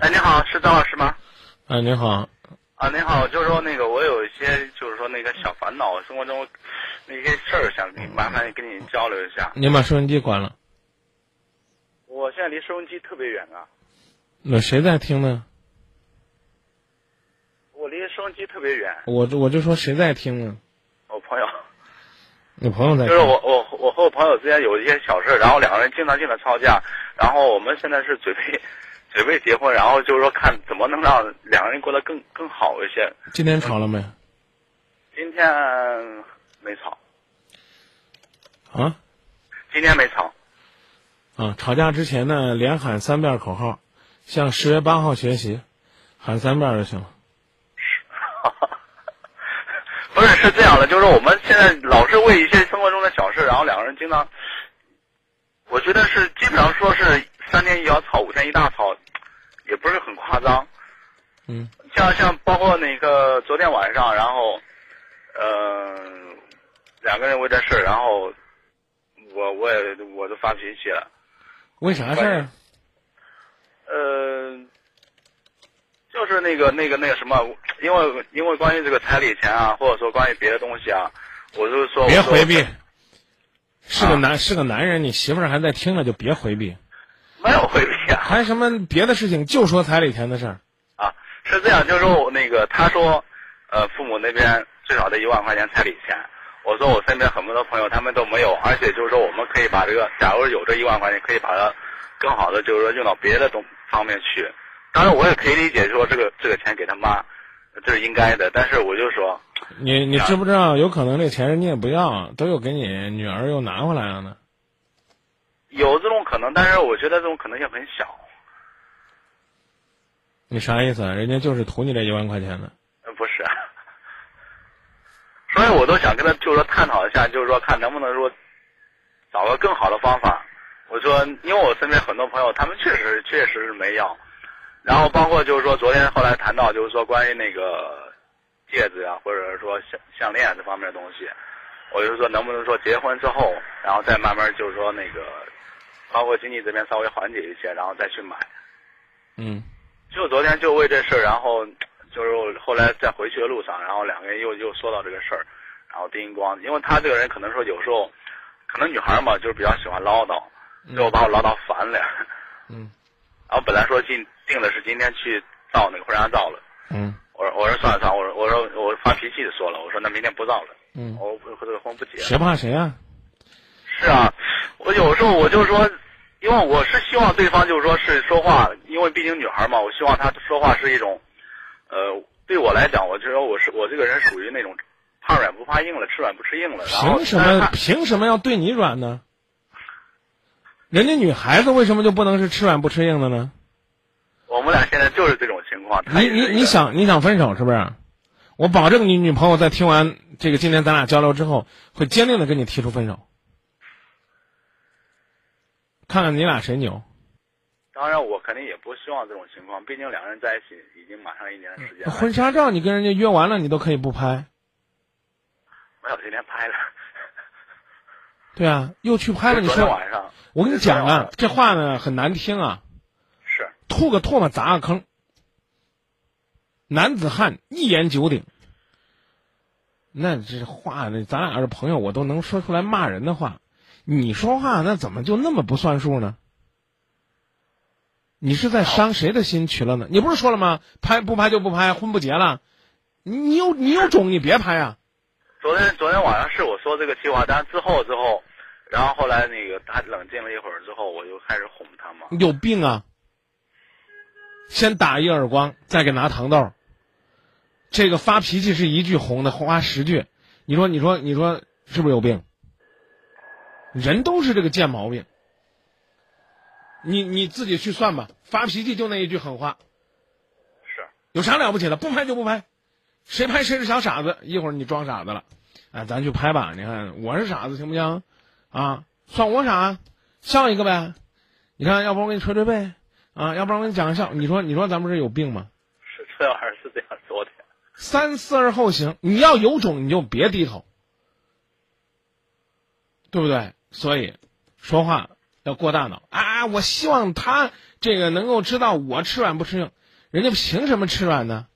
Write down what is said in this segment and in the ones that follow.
哎，你好，是张老师吗？哎，你好，啊，您好，就是说那个我有一些就是说那个小烦恼，生活中那些事儿想麻烦跟你交流一下。您把收音机关了。我现在离收音机特别远啊，那谁在听呢？我离收音机特别远。我我就说谁在听呢？我朋友，你朋友在。就是我我我和我朋友之间有一些小事，然后两个人经常性的吵架，然后我们现在是准备准备结婚，然后就是说看怎么能让两个人过得更更好一些。今天吵了没？今天没吵，啊今天没吵。啊！吵架之前呢，连喊三遍口号，向十月八号学习，喊三遍就行了。不是是这样的，就是我们现在老是为一些生活中的小事，然后两个人经常，我觉得是基本上说是三天一小吵，五天一大吵，也不是很夸张。嗯像像包括那个昨天晚上，然后，呃、两个人为这事儿，然后我我也我都发脾气了。为啥事儿啊？呃，就是那个那个那个什么，因为因为关于这个彩礼钱啊，或者说关于别的东西啊，我就说别回避。是个啊男是个男人，你媳妇儿还在听着，就别回避。没有回避啊还什么别的事情，就说彩礼钱的事儿。啊，是这样，就是说我那个他说，呃，父母那边最少得一万块钱彩礼钱。我说我身边很多朋友他们都没有，而且就是说我们可以把这个，假如有这一万块钱，可以把它更好的就是说用到别的东方面去。当然我也可以理解说这个这个钱给他妈，这是应该的，但是我就说。你你知不知道，有可能这钱人家也不要，都又给你女儿又拿回来了呢。有这种可能，但是我觉得这种可能性很小。你啥意思啊？人家就是图你这一万块钱的。呃，不是，所以我都想跟他就是说探讨一下，就是说看能不能说找个更好的方法。我说，因为我身边很多朋友，他们确实确实是没要，然后包括就是说昨天后来谈到就是说关于那个戒指啊，或者是说项项链这方面的东西，我就说能不能说结婚之后，然后再慢慢就是说那个，包括经济这边稍微缓解一些，然后再去买。嗯就昨天就为这事儿，然后就是后来在回去的路上，然后两个人又又说到这个事儿，然后丁光，因为他这个人可能说有时候，可能女孩嘛就是比较喜欢唠叨，最后把我唠叨烦了。嗯 然后本来说今定的是今天去造那个婚纱照了，嗯我说我说算了算了，我说我说我发脾气的说了，我说那明天不造了，嗯，我我这个婚不结了。谁怕谁啊？是啊，我有时候我就说，因为我是希望对方就是说是说话，因为毕竟女孩嘛，我希望她说话是一种，呃，对我来讲，我就说我是我这个人属于那种怕软不怕硬了，吃软不吃硬了。然后凭什么凭什么要对你软呢？人家女孩子为什么就不能是吃软不吃硬的呢？我们俩现在就是这种情况。你你你想你想分手是不是？我保证你女朋友在听完这个今天咱俩交流之后，会坚定的跟你提出分手。看看你俩谁牛。当然，我肯定也不希望这种情况，毕竟两个人在一起已经马上一年的时间了。婚纱照你跟人家约完了，你都可以不拍。没有，今天拍了。对啊，又去拍了。你昨天说，晚上。我跟你讲啊这话呢很难听啊，是吐个唾沫砸个坑。男子汉一言九鼎。那这话呢，咱俩是朋友，我都能说出来骂人的话。你说话那怎么就那么不算数呢？你是在伤谁的心去了呢？你不是说了吗？拍不拍就不拍，婚不结了。你你有你有种，你别拍啊！昨天昨天晚上是我说这个计划，但是之后之后，然后后来那个他冷静了一会儿之后，我就开始哄他嘛。你有病啊！先打一耳光，再给拿糖豆。这个发脾气是一句哄的，花十句。你说，你说，你说是不是有病？人都是这个贱毛病。你你自己去算吧，发脾气就那一句狠话，是有啥了不起的？不拍就不拍，谁拍谁是小傻子。一会儿你装傻子了，哎，咱去拍吧。你看我是傻子行不行？啊，算我傻，笑一个呗。你看，要不然我给你捶捶背啊，要不然我给你讲个笑。你说，你说咱们这有病吗？是这玩意儿是这样说的。三思而后行。你要有种，你就别低头，对不对？所以说话要过大脑啊！我希望他这个能够知道我吃软不吃硬，人家凭什么吃软呢？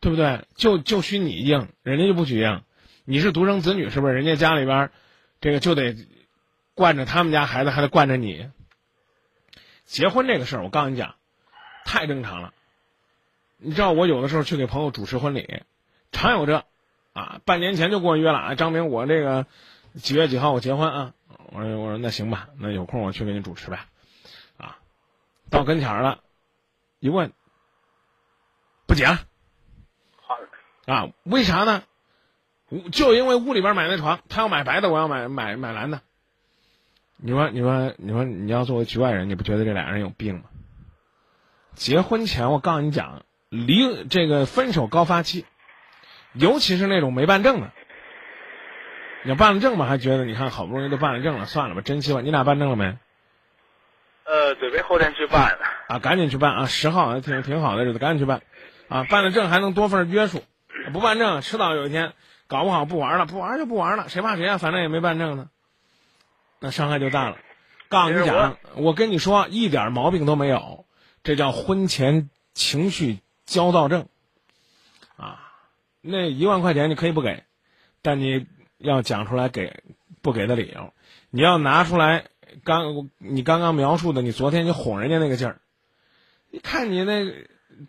对不对？就就许你硬，人家就不许硬。你是独生子女，是不是？人家家里边，这个就得惯着他们家孩子，还得惯着你。结婚这个事儿，我告诉你讲，太正常了。你知道，我有的时候去给朋友主持婚礼，常有这，啊，半年前就给我约了啊，张明，我这个几月几号我结婚啊？我说我说那行吧，那有空我去给你主持呗，啊，到跟前儿了，一问，不结了。啊，为啥呢？就因为屋里边买那床，他要买白的，我要买买买蓝的。你说，你说，你说，你要作为局外人，你不觉得这俩人有病吗？结婚前，我告诉你讲，离这个分手高发期，尤其是那种没办证的，你要办了证吧，还觉得你看好不容易都办了证了，算了吧，珍惜吧。你俩办证了没？呃，准备后天去办。啊，赶紧去办啊！十号挺挺好的日子，赶紧去办。啊，办了证还能多份约束。不办证，迟早有一天，搞不好不玩了，不玩就不玩了，谁怕谁啊？反正也没办证呢，那伤害就大了。告诉你讲，我跟你说，一点毛病都没有，这叫婚前情绪焦躁症。啊，那一万块钱你可以不给，但你要讲出来给不给的理由，你要拿出来刚你刚刚描述的，你昨天你哄人家那个劲儿，一看你那。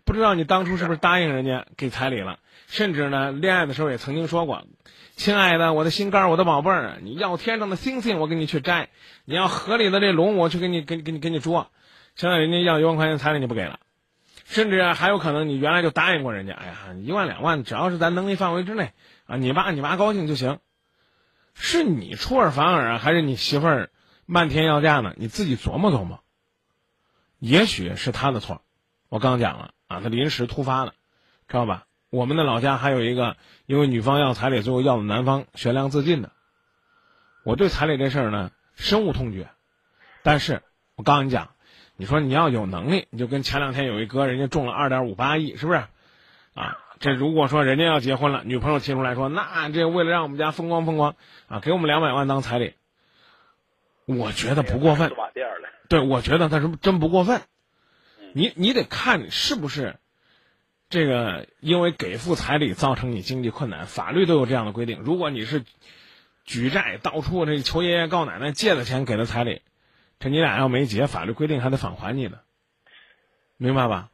不知道你当初是不是答应人家给彩礼了？甚至呢，恋爱的时候也曾经说过：“亲爱的，我的心肝，我的宝贝儿，你要天上的星星，我给你去摘；你要河里的这龙，我去给你给给你给你捉。”现在人家要一万块钱彩礼你不给了，甚至还有可能你原来就答应过人家：“哎呀，一万两万，只要是咱能力范围之内啊，你爸你妈高兴就行。”是你出尔反尔啊，还是你媳妇儿漫天要价呢？你自己琢磨琢磨。也许是他的错，我刚讲了。啊，他临时突发的，知道吧？我们的老家还有一个，因为女方要彩礼，最后要的男方悬梁自尽的。我对彩礼这事儿呢深恶痛绝，但是我告诉你讲，你说你要有能力，你就跟前两天有一哥，人家中了二点五八亿，是不是？啊，这如果说人家要结婚了，女朋友提出来说，那这为了让我们家风光风光啊，给我们两百万当彩礼，我觉得不过分。对，我觉得他是真不过分。你你得看是不是，这个因为给付彩礼造成你经济困难，法律都有这样的规定。如果你是举债到处这求爷爷告奶奶借的钱给的彩礼，这你俩要没结，法律规定还得返还你的，明白吧？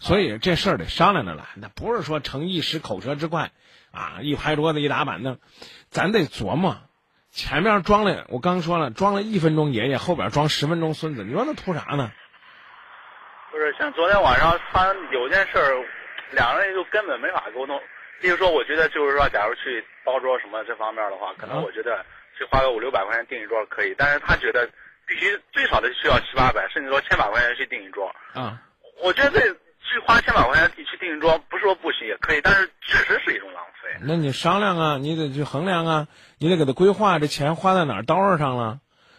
所以这事儿得商量着来，那不是说逞一时口舌之快，啊，一拍桌子一打板凳，咱得琢磨，前面装了，我刚说了，装了一分钟爷爷，后边装十分钟孙子，你说那图啥呢？不是像昨天晚上他有件事儿，两个人就根本没法沟通。比如说，我觉得就是说，假如去包桌什么这方面的话，可能我觉得去花个五六百块钱订一桌可以。但是他觉得必须最少的需要七八百，甚至说千把块钱去订一桌。啊，我觉得这去花千把块钱去定妆，不是说不行也可以，但是确实是一种浪费。那你商量啊，你得去衡量啊，你得给他规划这钱花在哪儿刀上了，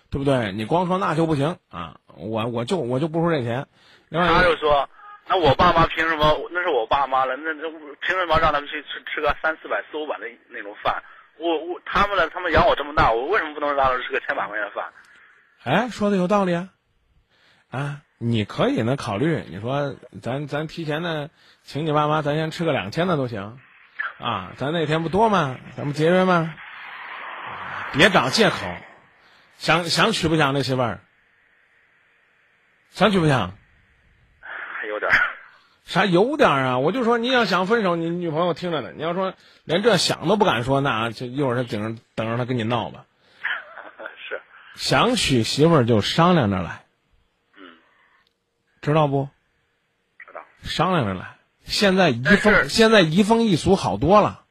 对不对？你光说那就不行啊，我我就我就不出这钱。另外他就说：“那我爸妈凭什么？那是我爸妈了，那那凭什么让他们去吃吃个三四百、四五百的那种饭？我我他们呢？他们养我这么大，我为什么不能让他们吃个千把块钱的饭？”哎，说的有道理啊！啊，你可以呢考虑，你说咱咱提前呢请你爸妈，咱先吃个两千的都行，啊，咱那天不多吗？咱不节约吗？别找借口，想想娶不想那媳妇儿？想娶不想？有点 啥有点啊？我就说你要想分手，你女朋友听着呢。你要说连这想都不敢说，那就一会儿他顶着等着他跟你闹吧。是，想娶媳妇儿就商量着来。嗯，知道不？知道。商量着来。现在移风现在移风易俗好多了，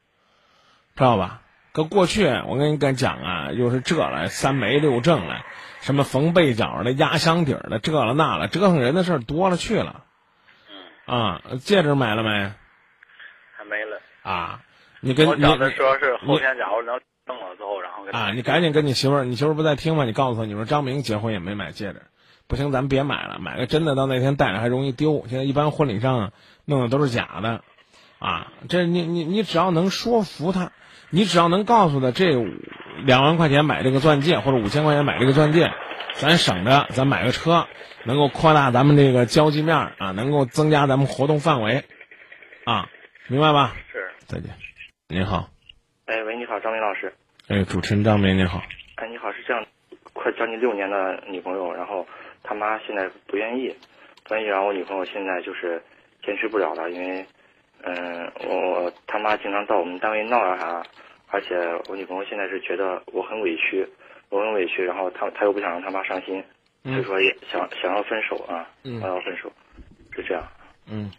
知道吧？搁过去我跟你跟讲啊，又是这了三媒六证了，什么缝被角的、压箱底儿的，这了那了，折腾人的事儿多了去了。嗯啊，戒指买了没？还没了。啊，你跟你讲的时候是后天，假如能挣了之后，然后啊，你赶紧跟你媳妇儿，你媳妇儿不在听吗？你告诉她，你说张明结婚也没买戒指，不行，咱别买了，买个真的，到那天戴着还容易丢。现在一般婚礼上弄的都是假的，啊，这你你你只要能说服他，你只要能告诉他这两万块钱买这个钻戒，或者五千块钱买这个钻戒，咱省着，咱买个车，能够扩大咱们这个交际面啊，能够增加咱们活动范围，啊，明白吧？是。再见。您好，哎，喂，你好，张明老师。哎，主持人张明，你好。哎，你好，是这样，快将近六年的女朋友，然后他妈现在不愿意，不愿意，然后我女朋友现在就是坚持不了了，因为，嗯，我他妈经常到我们单位闹啊啥，而且我女朋友现在是觉得我很委屈，我很委屈，然后她她又不想让他妈伤心，所以说也想想要分手啊，嗯。想要分手，是这样。嗯。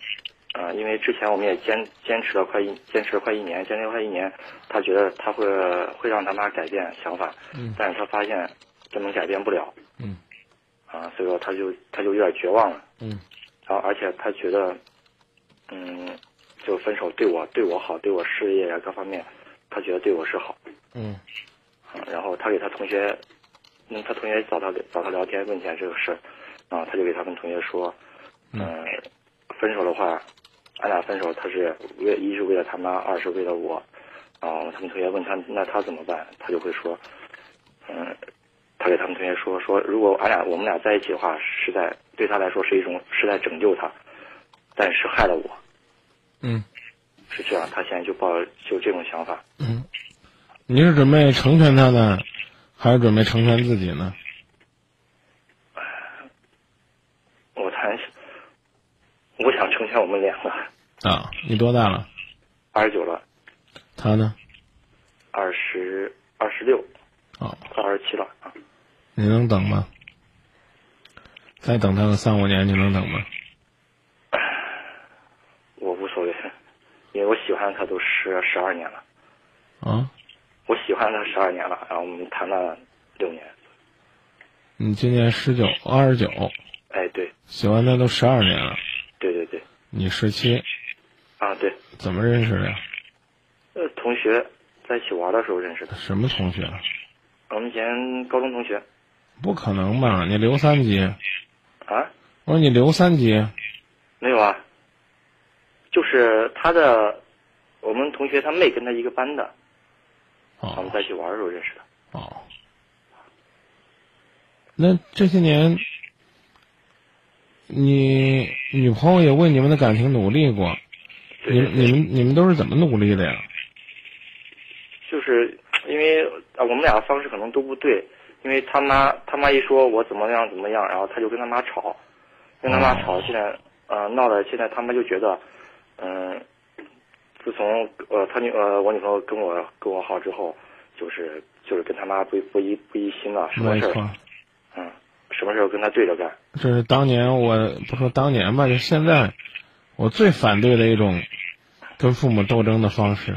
啊，因为之前我们也坚坚持了快一坚持了快一年，坚持了快一年，他觉得他会会让他妈改变想法，嗯。但是他发现根本改变不了，嗯啊，所以说他就他就有点绝望了，嗯。然后而且他觉得，嗯，就分手对我对我好，对我事业呀各方面，他觉得对我是好，嗯。啊，然后他给他同学，嗯，他同学找他找他聊天问起来这个事儿，啊，他就给他们同学说，嗯、分手的话，俺俩分手，他是为一是为了他妈，二是为了我，啊，他们同学问他那他怎么办，他就会说，嗯，他给他们同学说说，如果俺俩我们俩在一起的话，是在对他来说是一种是在拯救他，但是害了我，嗯是这样，他现在就抱就这种想法，嗯，你是准备成全他呢，还是准备成全自己呢？我谈，我想成全我们两个，啊，你多大了？二十九了，他呢？二十二十六，哦，快二十七了啊。你能等吗？再等他个三五年，你能等吗？我无所谓，因为我喜欢他都十十二年了，啊，我喜欢他十二年了，然后我们谈了六年。你今年十九，二十九，哎，对，喜欢他都十二年了，对对对，你十七，啊对，怎么认识的呀？呃，同学在一起玩的时候认识的，什么同学？我们以前高中同学不可能吧？你留三级？啊，我说你留三级？没有啊，就是他的，我们同学他妹跟他一个班的，我们哦在一起玩的时候认识的。哦。那这些年，你女朋友也为你们的感情努力过，对对对你你们你们都是怎么努力的呀？就是因为啊，我们俩的方式可能都不对，因为他妈他妈一说我怎么样怎么样，然后他就跟他妈吵，跟他妈吵，哦现在呃闹的，现在他妈就觉得，嗯、自从呃他女呃我女朋友跟我跟我好之后，就是就是跟他妈不不一不一心了，什么事儿，嗯什么事儿跟他对着干，这是当年我不说当年吧，就现在我最反对的一种跟父母斗争的方式。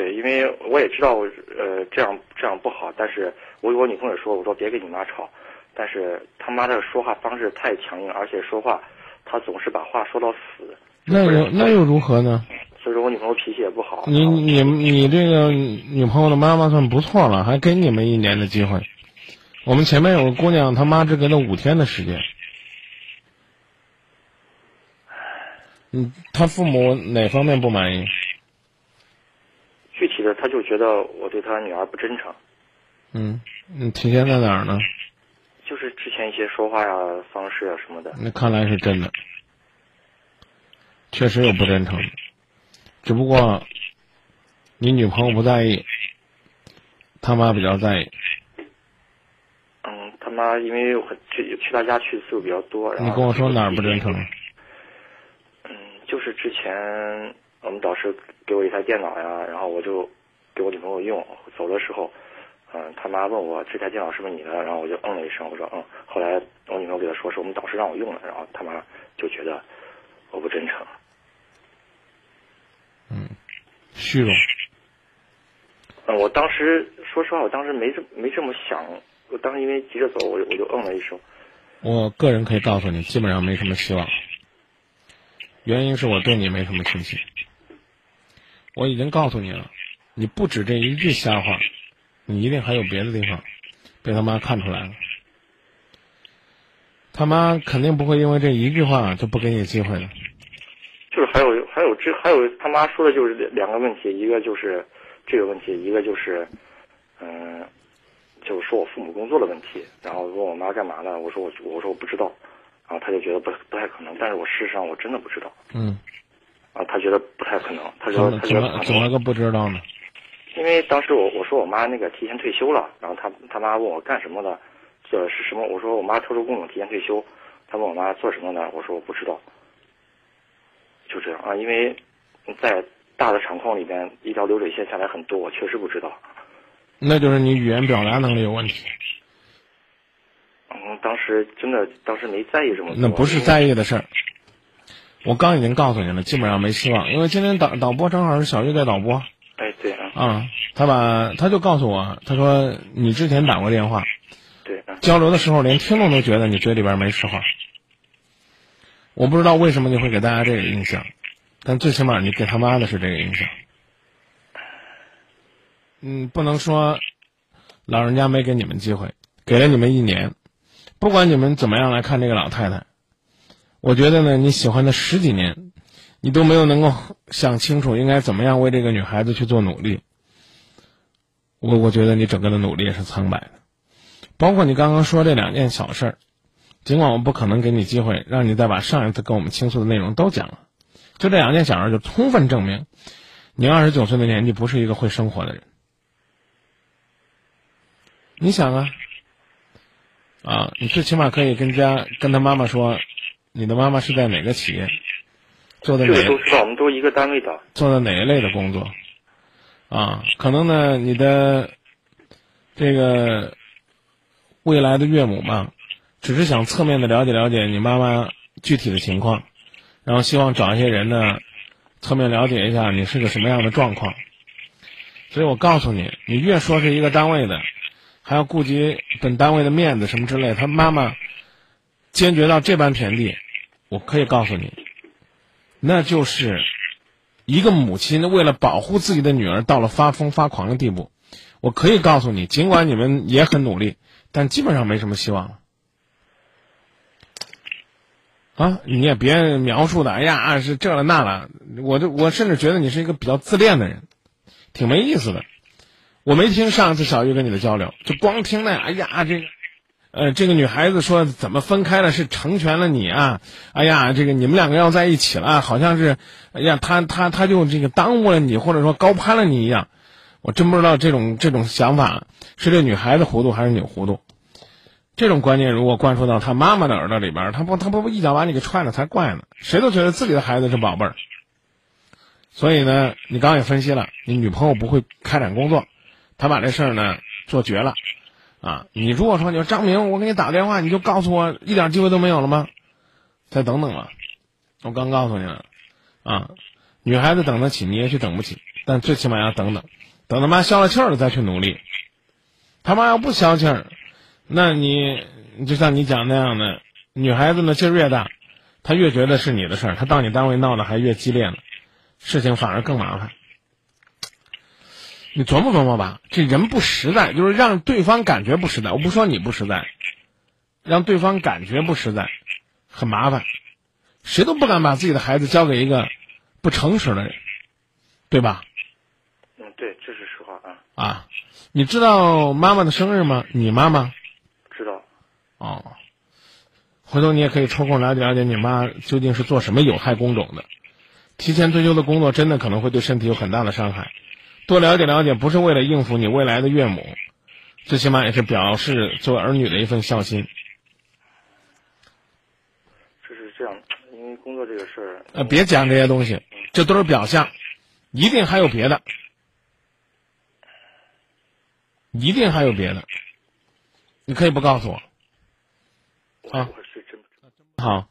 对，因为我也知道我呃这样这样不好，但是我我女朋友说我说别跟你妈吵，但是他妈的说话方式太强硬，而且说话他总是把话说到死，那又那又如何呢？所以说我女朋友脾气也不好。你你你这个女朋友的妈妈算不错了，还给你们一年的机会。我们前面有个姑娘，她妈只给了五天的时间。嗯，她父母哪方面不满意？他就觉得我对他女儿不真诚，嗯，你，体现在哪儿呢？就是之前一些说话呀、方式啊什么的。那看来是真的，确实有不真诚的，只不过你女朋友不在意，他妈比较在意。嗯，他妈因为我去去他家去的次数比较多，然后你跟我说哪儿不真诚？嗯，就是之前我们导师给我一台电脑呀，然后我就给我女朋友用，走的时候，嗯，他妈问我这台电脑是不是你的，然后我就嗯了一声，我说嗯。后来我女朋友给他说是我们导师让我用的，然后他妈就觉得我不真诚。嗯虚荣。嗯，我当时说实话，我当时没这没这么想，我当时因为急着走，我我就嗯了一声。我个人可以告诉你，基本上没什么希望。原因是我对你没什么信心。我已经告诉你了，你不止这一句瞎话，你一定还有别的地方被他妈看出来了。他妈肯定不会因为这一句话就不给你机会的。就是还有还有这还有他妈说的就是两个问题，一个就是这个问题，一个就是，嗯、就是说我父母工作的问题，然后问我妈干嘛呢？我说我我说我不知道，然后他就觉得不不太可能，但是我事实上我真的不知道，嗯，啊，他觉得不太可能，他怎说他么怎么觉得，怎么个不知道呢？因为当时我我说我妈那个提前退休了，然后他他妈问我干什么的，这是什么？我说我妈特殊工种提前退休，他问我妈做什么呢，我说我不知道，就这样啊，因为在大的厂矿里边，一条流水线下来很多，我确实不知道。那就是你语言表达能力有问题，嗯，当时真的当时没在意这么多。那不是在意的事儿。我刚已经告诉你了，基本上没希望，因为今天导导播正好是小玉在导播哎，对啊，啊，他把他就告诉我，他说你之前打过电话，对啊，交流的时候连听众都觉得你嘴里边没实话。我不知道为什么你会给大家这个印象，但最起码你给他妈的是这个印象。嗯，不能说老人家没给你们机会，给了你们一年，不管你们怎么样来看这个老太太，我觉得呢，你喜欢她十几年，你都没有能够想清楚应该怎么样为这个女孩子去做努力。我我觉得你整个的努力也是苍白的。包括你刚刚说这两件小事儿，尽管我不可能给你机会让你再把上一次跟我们倾诉的内容都讲了，就这两件小事儿就充分证明，你二十九岁的年纪不是一个会生活的人。你想啊，啊，你最起码可以跟家跟他妈妈说，你的妈妈是在哪个企业，做的这都知道，我们都是一个单位的。做的哪一类的工作，啊，可能呢，你的这个未来的岳母嘛，只是想侧面的了解了解你妈妈具体的情况，然后希望找一些人呢，侧面了解一下你是个什么样的状况。所以我告诉你，你越说是一个单位的，还要顾及本单位的面子什么之类，他妈妈坚决到这般田地，我可以告诉你，那就是一个母亲为了保护自己的女儿到了发疯发狂的地步。我可以告诉你，尽管你们也很努力，但基本上没什么希望了。啊，你也别描述的，哎呀，是这了那了，我就我甚至觉得你是一个比较自恋的人，挺没意思的。我没听上次小玉跟你的交流，就光听那，哎呀，这个，呃，这个女孩子说怎么分开了是成全了你啊？哎呀，这个你们两个要在一起了，好像是，哎呀，他他他就这个耽误了你，或者说高攀了你一样。我真不知道这种这种想法是这女孩子糊涂还是你糊涂。这种观念如果灌输到他妈妈的耳朵里边，他不他不一脚把你给踹了才怪呢。谁都觉得自己的孩子是宝贝儿。所以呢，你刚刚也分析了，你女朋友不会开展工作，她把这事儿呢做绝了，啊，你如果说你说张明，我给你打电话，你就告诉我一点机会都没有了吗？再等等吧，我刚告诉你了，啊，女孩子等得起，你也许等不起，但最起码要等等，等他妈消了气儿了再去努力。他妈要不消气儿，那你就像你讲那样的，女孩子呢劲儿越大，她越觉得是你的事儿，她到你单位闹得还越激烈呢。事情反而更麻烦。你琢磨琢磨吧，这人不实在，就是让对方感觉不实在。我不说你不实在，让对方感觉不实在，很麻烦。谁都不敢把自己的孩子交给一个不诚实的人，对吧？嗯，对，这是实话啊，啊，你知道妈妈的生日吗？你妈妈？知道。哦，回头你也可以抽空了解了解你妈究竟是做什么有害工种的。提前退休的工作真的可能会对身体有很大的伤害，多了解了解，不是为了应付你未来的岳母，最起码也是表示做儿女的一份孝心。就是这样，因为工作这个事儿，呃，别讲这些东西，这都是表象，一定还有别的，一定还有别的，你可以不告诉我。啊我是真不知道。好，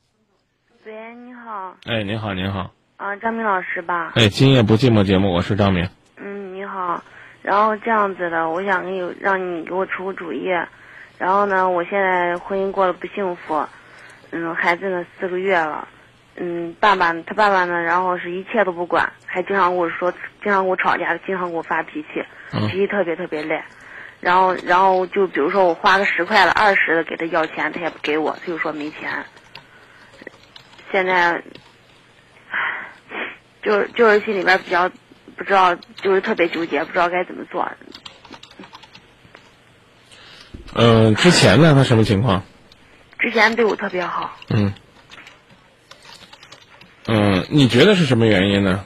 喂，你好，哎，您好，您好，啊，张明老师吧？哎，今夜不寂寞节目，我是张明。然后这样子的，我想给你让你给我出个主意。然后呢，我现在婚姻过得不幸福，嗯，孩子呢四个月了，嗯，爸爸他爸爸呢，然后是一切都不管，还经常跟我说，经常跟我吵架，经常跟我发脾气，嗯脾气特别特别累。然后，然后就比如说我花个十块了、二十的给他要钱，他也不给我，他就说没钱。现在，就是就是心里边比较不知道，就是特别纠结，不知道该怎么做。嗯、之前呢，他什么情况？之前对我特别好，嗯。嗯，你觉得是什么原因呢？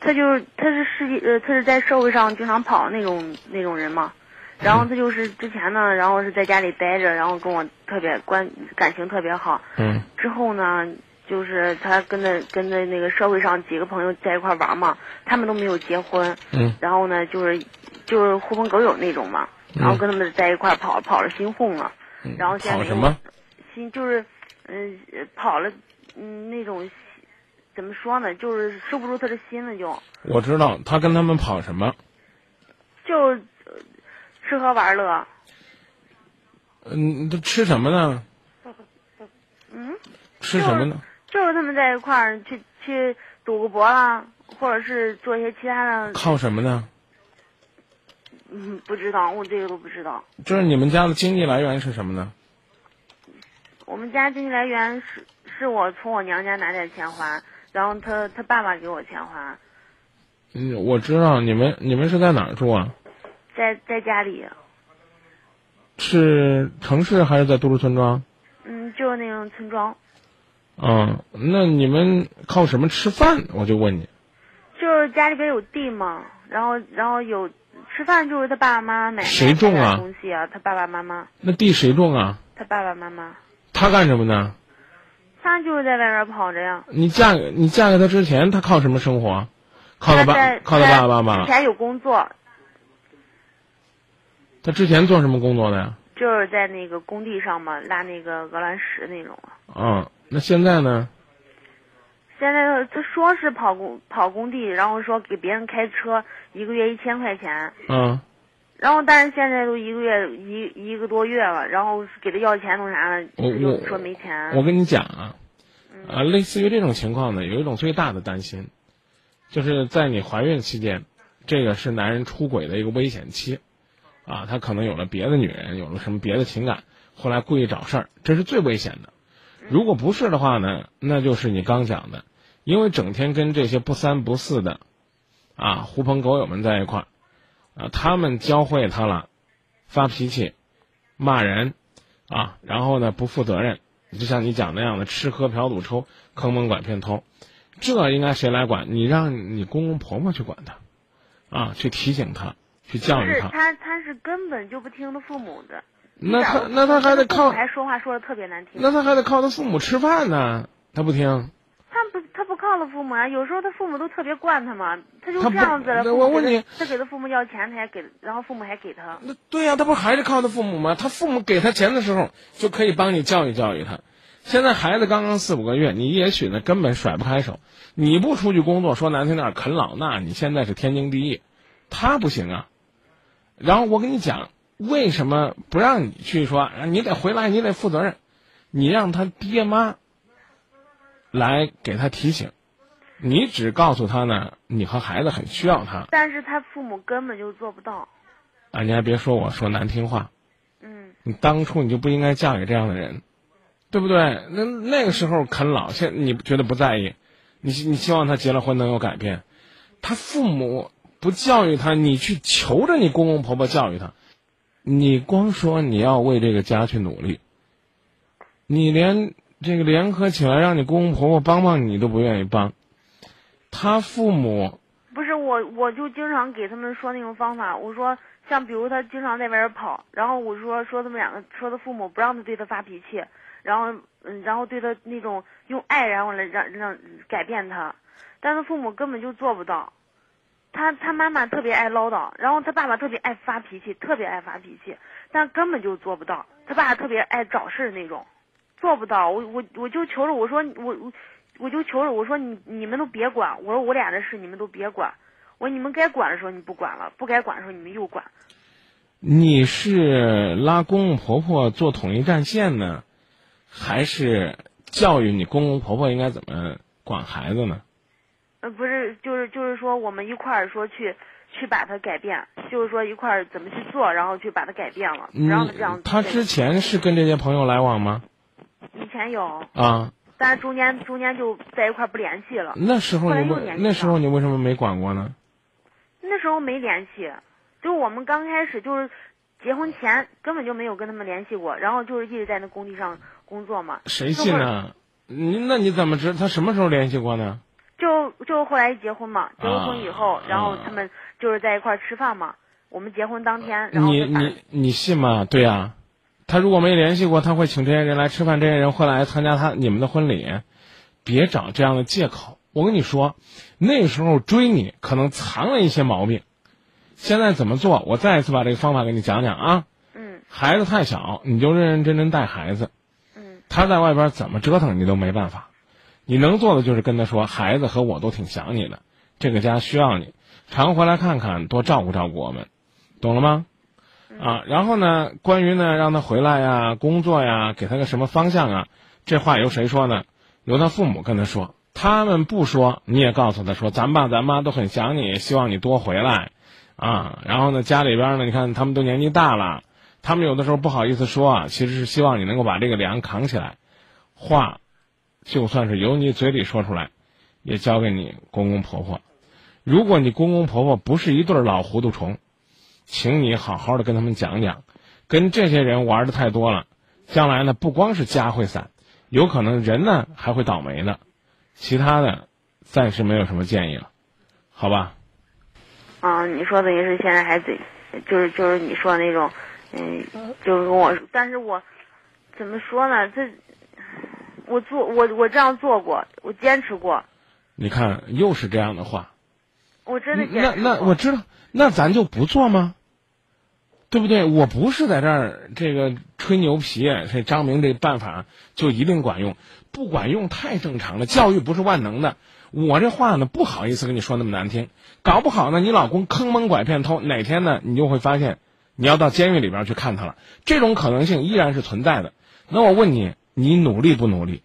他就是他是世界呃他是在社会上经常跑那种那种人嘛，然后他就是之前呢，然后是在家里待着，然后跟我特别关感情特别好，嗯之后呢，就是他跟着跟着那个社会上几个朋友在一块玩嘛，他们都没有结婚，嗯然后呢，就是就是狐朋狗友那种嘛，然后跟他们在一块儿跑跑了新婚了，然后现在什么？新就是嗯、呃跑了嗯那种怎么说呢，就是收不住他的心了就我知道他跟他们跑什么。就、呃吃喝玩乐，嗯，都吃什么呢？嗯，吃什么呢？就是他们在一块儿去去赌个博啦，或者是做一些其他的，靠什么呢？嗯，不知道，我这个都不知道。就是你们家的经济来源是什么呢？我们家经济来源是是我从我娘家拿点钱还，然后他他爸爸给我钱还，嗯，我知道你们你们是在哪儿住啊？在在家里，是城市还是在都市村庄？嗯，就是那种村庄，嗯，那你们靠什么吃饭？我就问你。就是家里边有地嘛，然后然后有吃饭就是他爸爸妈妈买谁种啊东西啊，他爸爸妈妈，那地谁种啊？他爸爸妈妈，他干什么呢？他就是在外面跑着呀。你嫁给你嫁给他之前，他靠什么生活？靠他爸，靠他爸爸妈妈。之前有工作，他之前做什么工作的呀？就是在那个工地上嘛，拉那个鹅卵石那种啊。嗯，那现在呢？现在他说是跑工跑工地，然后说给别人开车，一个月一千块钱，嗯，然后但是现在都一个月一一个多月了，然后给他要钱弄啥了，我他就说没钱。我跟你讲啊，啊，类似于这种情况呢，有一种最大的担心，就是在你怀孕期间，这个是男人出轨的一个危险期，啊，他可能有了别的女人，有了什么别的情感，后来故意找事儿，这是最危险的。如果不是的话呢，那就是你刚讲的，因为整天跟这些不三不四的，啊，狐朋狗友们在一块儿，啊，他们教会他了，发脾气，骂人，啊，然后呢不负责任，就像你讲那样的吃喝嫖赌抽，坑蒙拐骗偷，这应该谁来管？你让你公公婆婆去管他，啊，去提醒他，去教育他。他他是根本就不听他父母的。那他那他还得靠还说话说的特别难听。那他还得靠他父母吃饭呢，他不听。他不，他不靠他父母啊。有时候他父母都特别惯他嘛，他就这样子了。我问你他给他父母要钱，他还给，然后父母还给他。那对呀、他不还是靠他父母吗？他父母给他钱的时候，就可以帮你教育教育他。现在孩子刚刚四五个月，你也许呢根本甩不开手。你不出去工作，说难听点啃老，那你现在是天经地义。他不行啊。然后我跟你讲，为什么不让你去说？啊你得回来，你得负责任。你让他爹妈来给他提醒，你只告诉他呢，你和孩子很需要他。但是他父母根本就做不到。啊，你还别说我说难听话，嗯，你当初你就不应该嫁给这样的人，对不对？那那个时候啃老，现你觉得不在意，你你希望他结了婚能有改变，他父母不教育他，你去求着你公公婆婆教育他，你光说你要为这个家去努力，你连这个联合起来让你公公婆婆帮帮你都不愿意帮，他父母不是我，我就经常给他们说那种方法。我说，像比如他经常在外边跑，然后我说说他们两个，说他父母不让他对他发脾气，然后嗯，然后对他那种用爱，然后来让让改变他，但他父母根本就做不到。他他妈妈特别爱唠叨，然后他爸爸特别爱发脾气，特别爱发脾气，但根本就做不到。他爸特别爱找事儿那种，做不到。我我我就求着我说我我我就求着我说你你们都别管，我说我俩的事你们都别管，我说你们该管的时候你不管了，不该管的时候你们又管。你是拉公公婆婆做统一战线呢，还是教育你公公婆婆应该怎么管孩子呢？呃，不是，就是就是说我们一块儿说去去把它改变，就是说一块儿怎么去做，然后去把它改变了，不让他这样你。他之前是跟这些朋友来往吗？以前有，啊，但是中间中间就在一块儿不联系了。那时候你那时候你为什么没管过呢？那时候没联系，就是我们刚开始就是结婚前根本就没有跟他们联系过，然后就是一直在那工地上工作嘛。谁信呢？你那你怎么知他什么时候联系过呢？就就后来一结婚嘛，结了婚以后，啊然后他们就是在一块儿吃饭嘛。我们结婚当天，然后你你你信吗？对呀、他如果没联系过，他会请这些人来吃饭，这些人会来参加他你们的婚礼，别找这样的借口。我跟你说，那时候追你可能藏了一些毛病，现在怎么做？我再一次把这个方法给你讲讲啊。嗯孩子太小，你就认认真真带孩子。嗯他在外边怎么折腾你都没办法，你能做的就是跟他说，孩子和我都挺想你的，这个家需要你，常回来看看，多照顾照顾我们，懂了吗？啊，然后呢，关于呢让他回来呀、工作呀，给他个什么方向啊，这话由谁说呢？由他父母跟他说，他们不说，你也告诉他说，咱爸咱妈都很想你，希望你多回来，啊，然后呢，家里边呢，你看他们都年纪大了。他们有的时候不好意思说啊，其实是希望你能够把这个梁扛起来。话，就算是由你嘴里说出来，也交给你公公婆婆。如果你公公婆婆不是一对老糊涂虫，请你好好的跟他们讲讲，跟这些人玩的太多了，将来呢不光是家会散，有可能人呢还会倒霉的。其他的，暂时没有什么建议了，好吧？啊，你说的也是，现在还得，就是就是你说的那种，嗯，就是跟我，但是我怎么说呢？这我做我我这样做过，我坚持过，你看，又是这样的话。我真的坚那持过。那我知道，那咱就不做吗？对不对？我不是在这儿这个吹牛皮，这张明这办法就一定管用，不管用太正常了。教育不是万能的，我这话呢不好意思跟你说那么难听，搞不好呢你老公坑蒙拐骗偷，哪天呢你就会发现你要到监狱里边去看他了，这种可能性依然是存在的。那我问你，你努力不努力？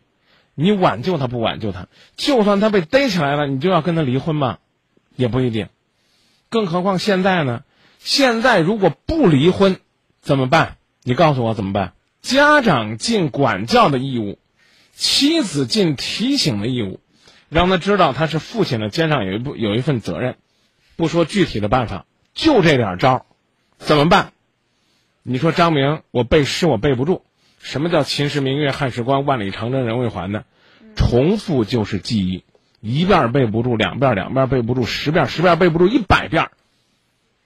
你挽救他不挽救他？就算他被逮起来了，你就要跟他离婚吗？也不一定。更何况现在呢？现在如果不离婚，怎么办？你告诉我怎么办？家长尽管教的义务，妻子尽提醒的义务，让他知道他是父亲的肩上有一部有一份责任。不说具体的办法，就这点招，怎么办？你说张明，我背诗我背不住。什么叫秦时明月汉时关，万里长征人未还呢？重复就是记忆，一遍背不住，两遍两遍背不住，十遍十遍背不住，一百遍，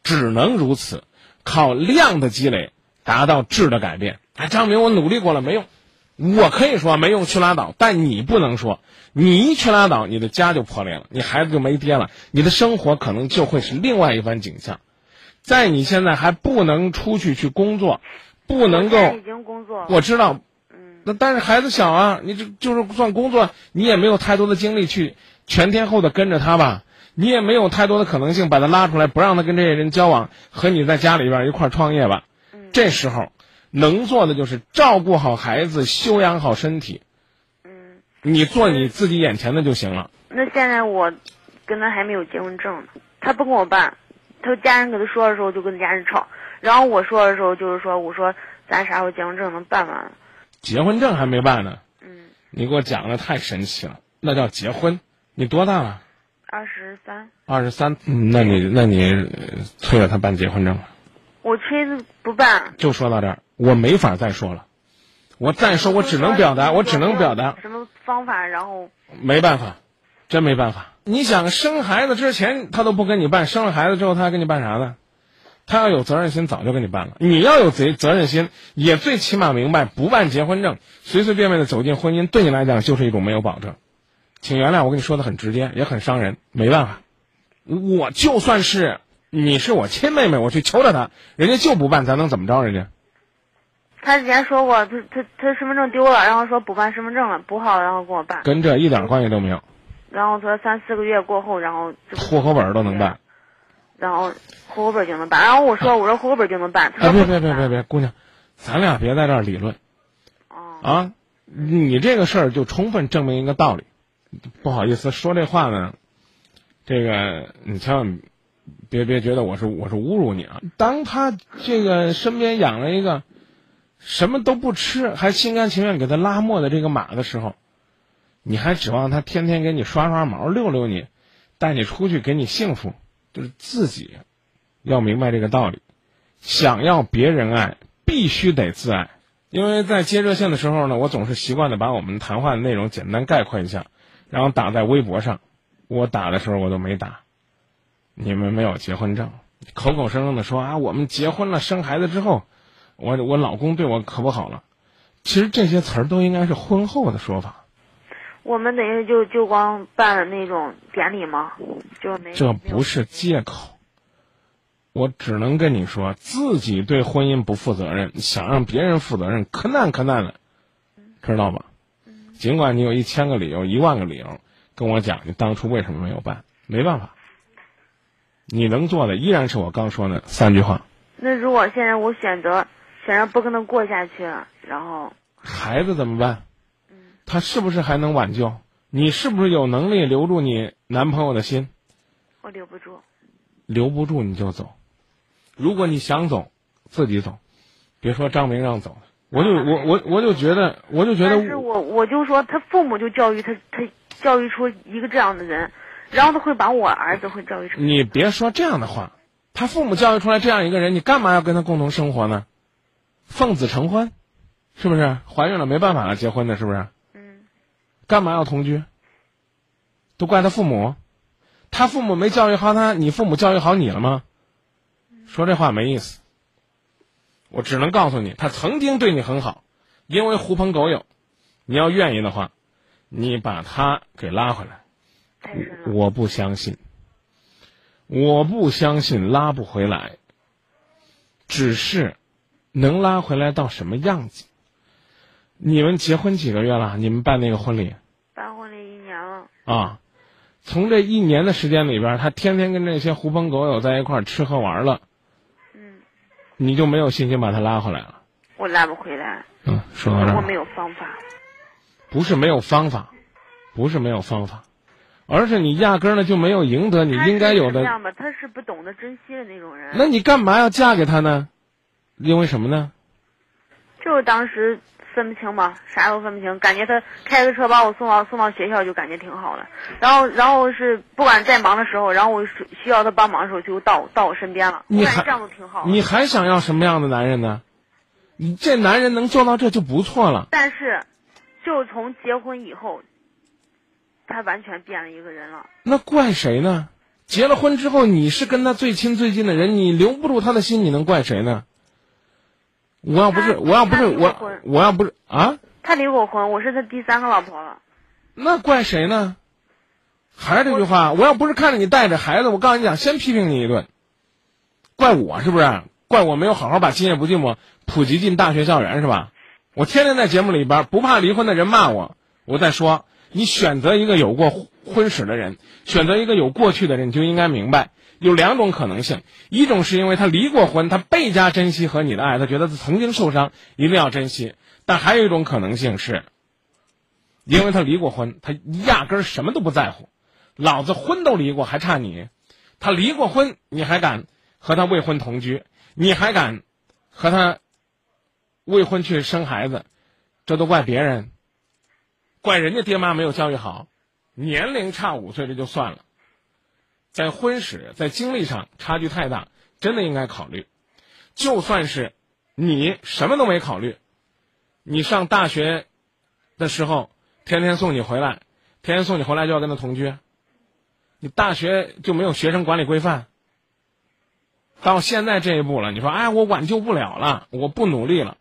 只能如此，靠量的积累达到质的改变。哎，张明，我努力过了没用，我可以说没用，去拉倒。但你不能说，你一去拉倒，你的家就破裂了，你孩子就没爹了，你的生活可能就会是另外一番景象。在你现在还不能出去去工作，不能够已经工作，我知道，嗯，那但是孩子小啊，你这就是算工作，你也没有太多的精力去全天候的跟着他吧，你也没有太多的可能性把他拉出来，不让他跟这些人交往，和你在家里边一块儿创业吧。嗯。这时候能做的就是照顾好孩子，修养好身体，嗯，你做你自己眼前的就行了。那现在我跟他还没有结婚证呢，他不跟我办，他家人给他说的时候就跟家人吵，然后我说的时候就是说，我说咱啥时候结婚证能办完？结婚证还没办呢，嗯，你给我讲的太神奇了，那叫结婚。你多大了？二十三，二十三。嗯，那你那你呃催着他办结婚证了。我催着不办。就说到这儿，我没法再说了。我再说，我只能表达，我只能表达，什么方法，然后没办法，真没办法。你想生孩子之前他都不跟你办，生了孩子之后他还跟你办啥呢？他要有责任心，早就给你办了。你要有责责任心，也最起码明白，不办结婚证，随随便便的走进婚姻，对你来讲就是一种没有保证。请原谅我跟你说的很直接，也很伤人，没办法。我就算是你是我亲妹妹，我去求着他，人家就不办，咱能怎么着人家？他之前说过，他他他身份证丢了，然后说补办身份证了，补好了然后给我办，跟这一点关系都没有，然后说三四个月过后，然后户口本都能办。然后户口本就能办，然后我说我说户口本就能办，别别别别别，姑娘，咱俩别在这儿理论哦，啊！你这个事儿就充分证明一个道理。不好意思，说这话呢，这个你千万别别觉得我是我是侮辱你啊！当他这个身边养了一个什么都不吃，还心甘情愿给他拉磨的这个马的时候，你还指望他天天给你刷刷毛、遛遛你，带你出去给你幸福，就是自己要明白这个道理。想要别人爱，必须得自爱。因为在接热线的时候呢，我总是习惯的把我们谈话的内容简单概括一下，然后打在微博上。我打的时候我都没打，你们没有结婚证，口口声声的说啊，我们结婚了，生孩子之后，我我老公对我可不好了。其实这些词儿都应该是婚后的说法。我们等于就就光办了那种典礼吗？就没这不是借口。我只能跟你说，自己对婚姻不负责任，想让别人负责任，可难可难了，知道吧？尽管你有一千个理由、一万个理由跟我讲，你当初为什么没有办？没办法，你能做的依然是我刚说的三句话。那如果现在我选择选择不跟他过下去，然后孩子怎么办？他是不是还能挽救？你是不是有能力留住你男朋友的心？我留不住。留不住你就走。如果你想走，自己走，别说张明让走。我就我我我就觉得，我就觉得。但是我我就说，他父母就教育他，他教育出一个这样的人，然后他会把我儿子会教育成。你别说这样的话，他父母教育出来这样一个人，你干嘛要跟他共同生活呢？奉子成婚，是不是？怀孕了没办法了，结婚的是不是？干嘛要同居？都怪他父母，他父母没教育好他，你父母教育好你了吗？说这话没意思。我只能告诉你，他曾经对你很好，因为狐朋狗友。你要愿意的话，你把他给拉回来。我不相信，我不相信拉不回来。只是能拉回来到什么样子？你们结婚几个月了？你们办那个婚礼？啊，从这一年的时间里边，他天天跟那些狐朋狗友在一块儿吃喝玩乐，嗯，你就没有信心把他拉回来了？我拉不回来。嗯，说到这儿，我没有方法。不是没有方法，不是没有方法，而是你压根儿呢就没有赢得你应该有的。这样吧，他是不懂得珍惜的那种人。那你干嘛要嫁给他呢？因为什么呢？就是当时。分不清嘛，啥都分不清，感觉他开个车把我送到送到学校就感觉挺好了，然后然后是不管再忙的时候，然后我需要他帮忙的时候就到到我身边了，你还这样都挺好。你还想要什么样的男人呢？你这男人能做到这就不错了。但是，就从结婚以后，他完全变了一个人了。那怪谁呢？结了婚之后，你是跟他最亲最近的人，你留不住他的心，你能怪谁呢？我要不是我要不是我我要不是啊，他离过婚，我是他第三个老婆了。那怪谁呢？还是这句话，我要不是看着你带着孩子，我告诉你讲，先批评你一顿。怪我是不是？怪我没有好好把《今夜不寂寞》普及进大学校园是吧？我天天在节目里边不怕离婚的人骂我，我在说，你选择一个有过婚史的人，选择一个有过去的人，你就应该明白。有两种可能性，一种是因为他离过婚，他倍加珍惜和你的爱，他觉得他曾经受伤，一定要珍惜；但还有一种可能性是，因为他离过婚，他压根儿什么都不在乎，老子婚都离过，还差你？他离过婚，你还敢和他未婚同居？你还敢和他未婚去生孩子？这都怪别人，怪人家爹妈没有教育好，年龄差五岁这就算了。在婚史、在经历上差距太大，真的应该考虑。就算是你什么都没考虑，你上大学的时候，天天送你回来，天天送你回来就要跟他同居，你大学就没有学生管理规范？到现在这一步了，你说哎，我挽救不了了，我不努力了，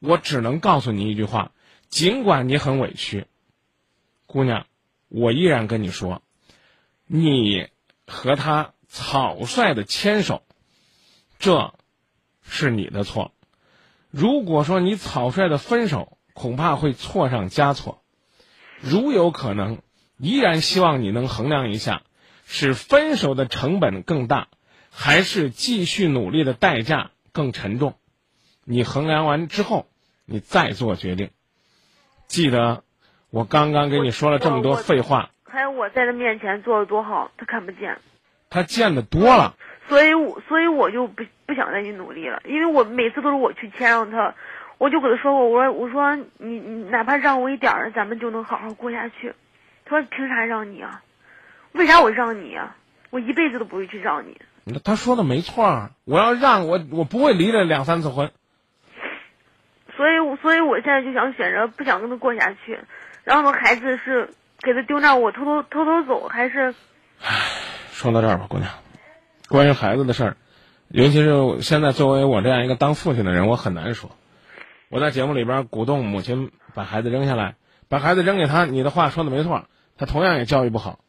我只能告诉你一句话：尽管你很委屈，姑娘，我依然跟你说，你。和他草率的牵手，这是你的错。如果说你草率的分手，恐怕会错上加错。如有可能，依然希望你能衡量一下，是分手的成本更大，还是继续努力的代价更沉重。你衡量完之后，你再做决定。记得我刚刚跟你说了这么多废话。还有我在他面前做的多好，他看不见。他见的多了，所以，我所以我就不不想再去努力了，因为我每次都是我去谦让他，我就跟他说过，我说我说你你哪怕让我一点儿，咱们就能好好过下去。他说凭啥让你啊？为啥我让你啊？我一辈子都不会去让你。他说的没错儿，我要让我我不会离了两三次婚。所以，所以我现在就想选择不想跟他过下去。然后呢，孩子是给他丢那，我偷偷偷偷走，还是？唉说到这儿吧，姑娘，关于孩子的事儿，尤其是现在作为我这样一个当父亲的人，我很难说。我在节目里边鼓动母亲把孩子扔下来，把孩子扔给他，你的话说的没错，他同样也教育不好。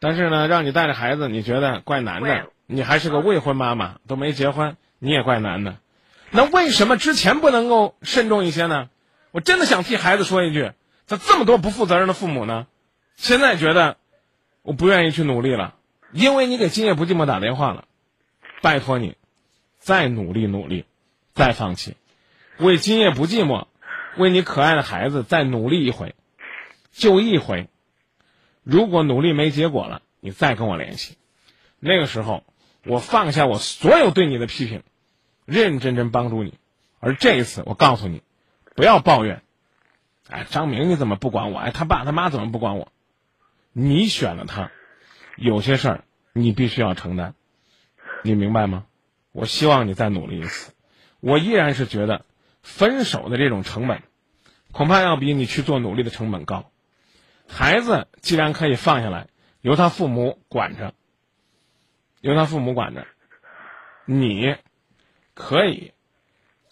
但是呢，让你带着孩子，你觉得怪难的，你还是个未婚妈妈，都没结婚，你也怪难的。那为什么之前不能够慎重一些呢？我真的想替孩子说一句：咋这么多不负责任的父母呢？现在觉得我不愿意去努力了，因为你给今夜不寂寞打电话了。拜托你，再努力努力，再放弃，为今夜不寂寞，为你可爱的孩子再努力一回，就一回。如果努力没结果了，你再跟我联系，那个时候我放下我所有对你的批评。认认真真帮助你，而这一次我告诉你，不要抱怨。哎，张明你怎么不管我？哎，他爸他妈怎么不管我？你选了他，有些事儿你必须要承担，你明白吗？我希望你再努力一次。我依然是觉得，分手的这种成本，恐怕要比你去做努力的成本高。孩子既然可以放下来，由他父母管着，由他父母管着，你。可以，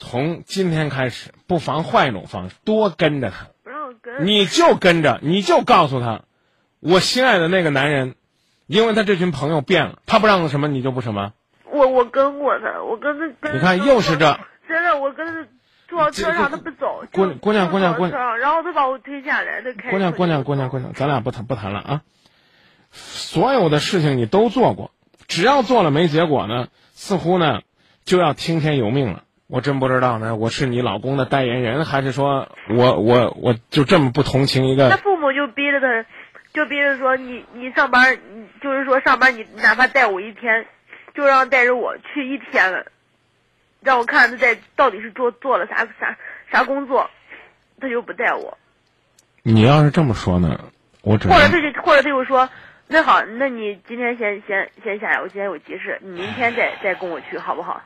从今天开始，不妨换一种方式，多跟着他。不让跟，你就跟着，你就告诉他，我心爱的那个男人，因为他这群朋友变了，他不让什么，你就不什么。我我跟过他，我跟他跟。你看，又是这。真的，我跟他坐到车上，他不走。姑姑娘，姑娘，姑娘。然后他把我推下来，他开。姑娘，姑娘，姑娘，姑娘，咱俩不谈不谈了啊。所有的事情你都做过，只要做了没结果呢，似乎呢。就要听天由命了，我真不知道呢。我是你老公的代言人，还是说我我我就这么不同情一个？他父母就逼着他，就逼着说你你上班，就是说上班你哪怕带我一天，就让带着我去一天了，让我看他在到底是做做了啥啥啥工作，他就不带我。你要是这么说呢，我只或者他就或者他就说。那好，那你今天先先先下来，我今天有急事，你明天再再跟我去，好不好？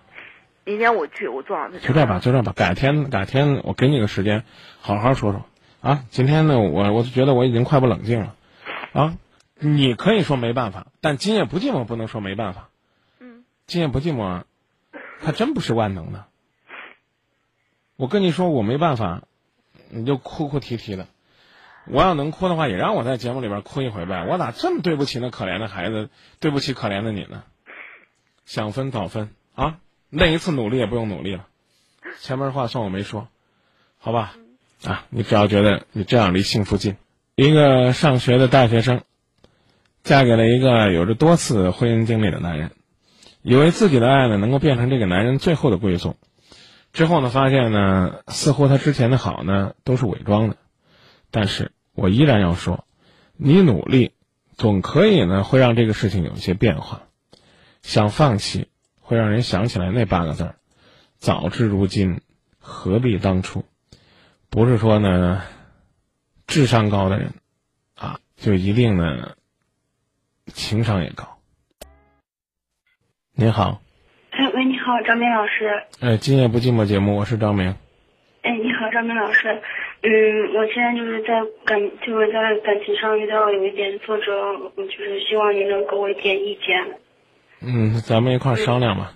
明天我去，我坐上他。就这样吧，就这样吧，改天改天我给你个时间，好好说说啊。今天呢，我我就觉得我已经快不冷静了，啊，你可以说没办法，但今夜不寂寞不能说没办法。嗯。今夜不寂寞，他真不是万能的。我跟你说，我没办法，你就哭哭啼啼的。我要能哭的话，也让我在节目里边哭一回呗。我咋这么对不起那可怜的孩子，对不起可怜的你呢？想分早分啊！那一次努力也不用努力了。前面话算我没说，好吧？啊，你只要觉得你这样离幸福近。一个上学的大学生，嫁给了一个有着多次婚姻经历的男人，以为自己的爱呢能够变成这个男人最后的归宿。之后呢，发现呢，似乎他之前的好呢都是伪装的，但是。我依然要说，你努力，总可以呢，会让这个事情有一些变化。想放弃，会让人想起来那八个字儿：早知如今，何必当初。不是说呢，智商高的人，啊，就一定呢，情商也高。您好。哎，喂，你好，张明老师。哎，今夜不寂寞节目，我是张明。哎，你好，张明老师。嗯，我现在就是在感，就是在感情上遇到有一点挫折，我就是希望您能给我一点意见。嗯，咱们一块商量吧。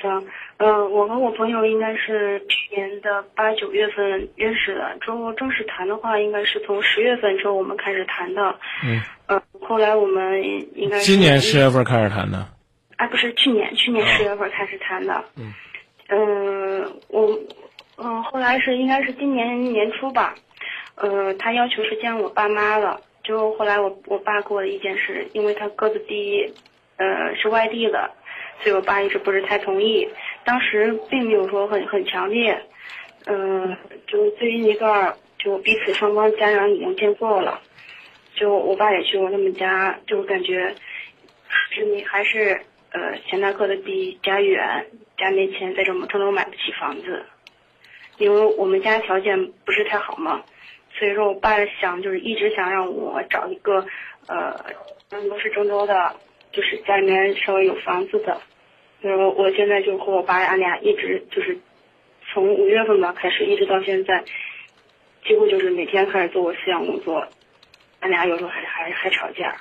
行，嗯，我和我朋友应该是去年的八九月份认识的，之后正式谈的话，应该是从十月份之后我们开始谈的。嗯。呃，后来我们应该今年十月份开始谈的。啊，不是去年，去年十月份开始谈的。嗯。嗯，我。嗯，后来是应该是今年年初吧，呃，他要求是见我爸妈了。就后来我我爸给我的意见是，因为他个子低，呃，是外地的，所以我爸一直不是太同意。当时并没有说很很强烈，嗯，就最近一段，就彼此双方家长已经见过了，就我爸也去过他们家，就感觉，是你还是呃嫌他个子低，家远，家没钱，在这么这都买不起房子。因为我们家条件不是太好嘛，所以说我爸想就是一直想让我找一个，呃，都是郑州的，就是家里面稍微有房子的，然后我现在就和我爸俺俩一直就是从五月份吧开始，一直到现在，几乎就是每天开始做我思想工作，俺俩有时候还还还吵架，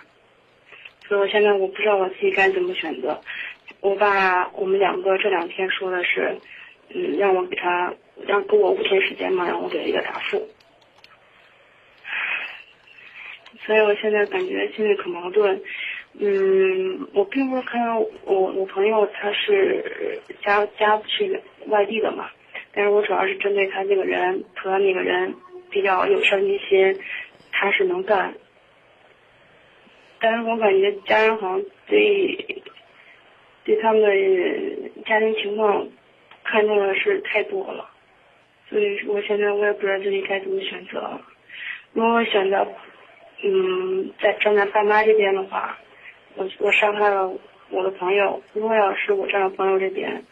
所以我现在我不知道我自己该怎么选择。我爸我们两个这两天说的是，嗯，让我给他让给我五天时间嘛，让我给他一个答复。所以我现在感觉心里可矛盾，嗯，我并不是看我我朋友他是家家去外地的嘛，但是我主要是针对他这个人，他那个人比较有上进心，踏实能干，但是我感觉家人好像对对他们的家庭情况看重的是太多了，所以我现在我也不知道自己该怎么选择，如果选择。嗯，在站在爸妈这边的话，我我伤害了我的朋友。如果要是我站在朋友这边，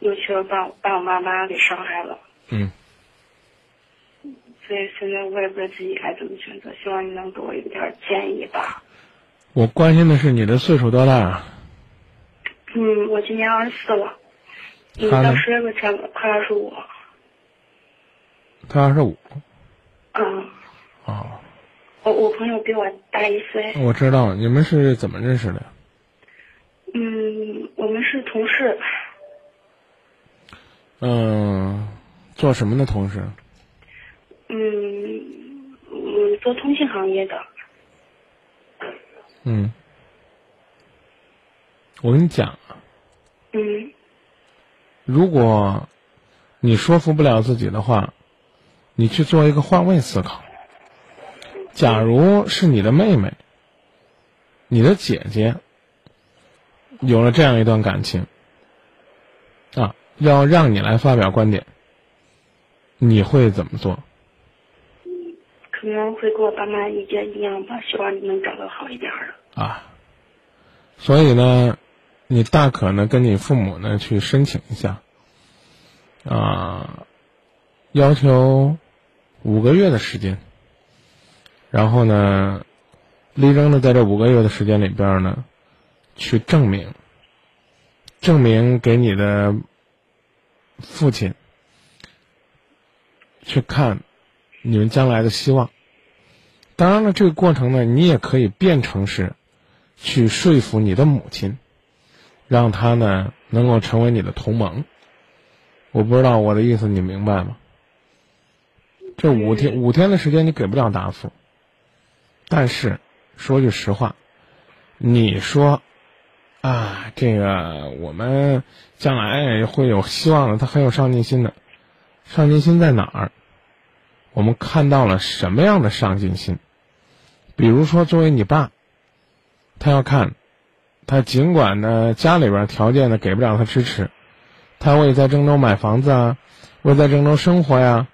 又去了把把我妈妈给伤害了。嗯。所以现在我也不知道自己该怎么选择，希望你能给我一点建议吧。我关心的是你的岁数多大啊？嗯，我今年二十四了。你到十月份前快二十五。他二十五。嗯。哦。我我朋友比我大一岁。我知道你们是怎么认识的？嗯，我们是同事。嗯，做什么的同事？嗯，嗯，做通信行业的。嗯，我跟你讲。嗯。如果你说服不了自己的话，你去做一个换位思考。假如是你的妹妹，你的姐姐有了这样一段感情，啊，要让你来发表观点，你会怎么做？可能会跟我爸妈意见一样吧，希望你能找到好一点的。啊，所以呢，你大可呢跟你父母呢去申请一下，啊，要求五个月的时间。然后呢，力争的在这五个月的时间里边呢，去证明，证明给你的父亲去看你们将来的希望。当然了，这个过程呢，你也可以变成是去说服你的母亲，让他呢能够成为你的同盟。我不知道我的意思你明白吗？这五天五天的时间你给不了答复。但是，说句实话，你说，啊，这个我们将来会有希望的，他很有上进心的，上进心在哪儿？我们看到了什么样的上进心？比如说，作为你爸，他要看，他尽管呢家里边条件呢给不了他支持，他为在郑州买房子啊，为在郑州生活呀，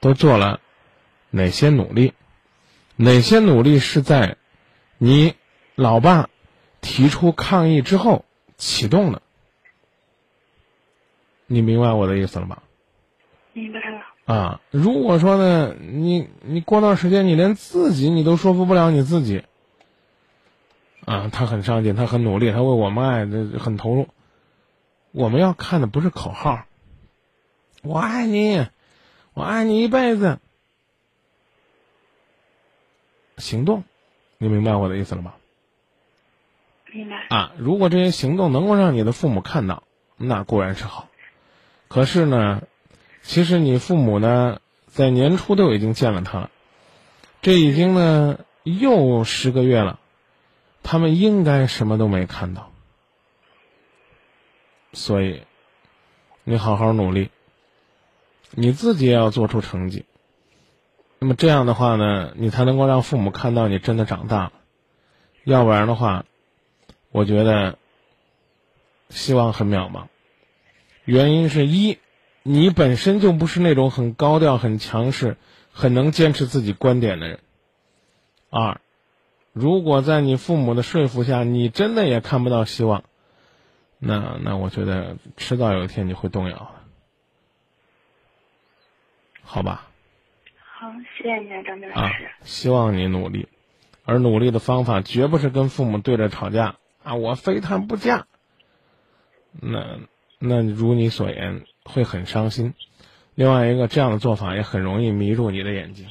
都做了哪些努力？哪些努力是在你老爸提出抗议之后启动的？你明白我的意思了吗？明白了。啊，如果说呢，你你过段时间你连自己你都说服不了你自己，啊，他很上进，他很努力，他为我们爱的很投入。我们要看的不是口号，我爱你，我爱你一辈子。行动，你明白我的意思了吗？明白。啊，如果这些行动能够让你的父母看到，那固然是好。可是呢，其实你父母呢，在年初都已经见了他了，这已经呢又十个月了，他们应该什么都没看到。所以，你好好努力，你自己也要做出成绩。那么这样的话呢，你才能够让父母看到你真的长大了，要不然的话，我觉得希望很渺茫。原因是一，你本身就不是那种很高调、很强势、很能坚持自己观点的人；二，如果在你父母的说服下，你真的也看不到希望，那那我觉得迟早有一天你会动摇的，好吧？好，谢谢张明老师。希望你努力，而努力的方法绝不是跟父母对着吵架啊，我非他不嫁。那那如你所言，会很伤心。另外一个，这样的做法也很容易迷住你的眼睛。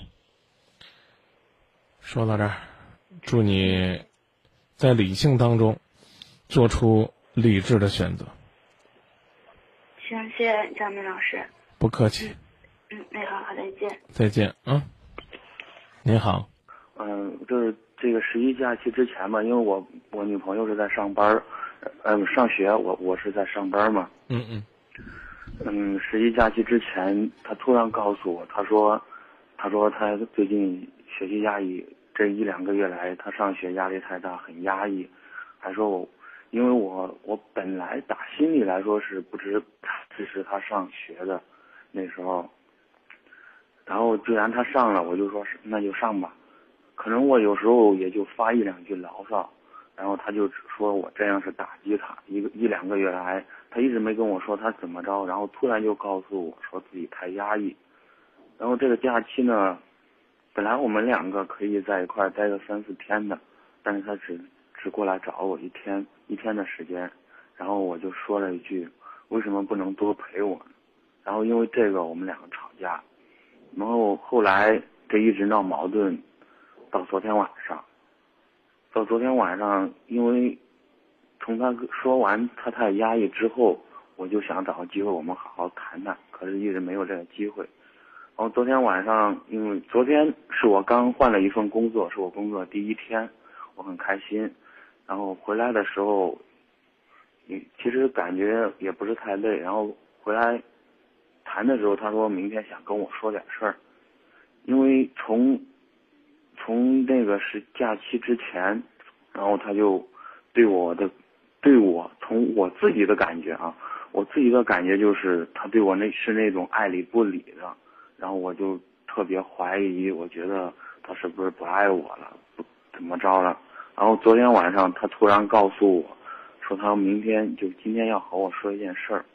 说到这儿，祝你在理性当中做出理智的选择。行，谢谢张明老师。不客气。嗯，那好，好，再见。再见，嗯。您好。嗯，就是这个十一假期之前吧，因为我我女朋友是在上班，嗯，上学，我我是在上班嘛。嗯嗯。嗯，十一假期之前，她突然告诉我，她说，她说她最近学习压抑，这一两个月来，她上学压力太大，很压抑，还说我，因为我我本来打心里来说是不支支持她上学的，那时候。然后既然他上了，我就说那就上吧，可能我有时候也就发一两句牢骚，然后他就说我这样是打击他，一个一两个月来，他一直没跟我说他怎么着，然后突然就告诉我说自己太压抑，然后这个假期呢，本来我们两个可以在一块待个三四天的，但是他只只过来找我一天一天的时间，然后我就说了一句为什么不能多陪我，然后因为这个我们两个吵架。然后后来这一直闹矛盾，到昨天晚上，到昨天晚上，因为从他说完他太压抑之后，我就想找个机会我们好好谈谈，可是一直没有这个机会。然后昨天晚上，因为昨天是我刚换了一份工作，是我工作第一天，我很开心。然后回来的时候，也其实感觉也不是太累。然后回来。谈的时候，他说明天想跟我说点事儿，因为从从那个是假期之前，然后他就对我的对我从我自己的感觉啊，我自己的感觉就是他对我那是那种爱理不理的，然后我就特别怀疑，我觉得他是不是不爱我了，不怎么着了。然后昨天晚上他突然告诉我，说他明天就今天要和我说一件事儿。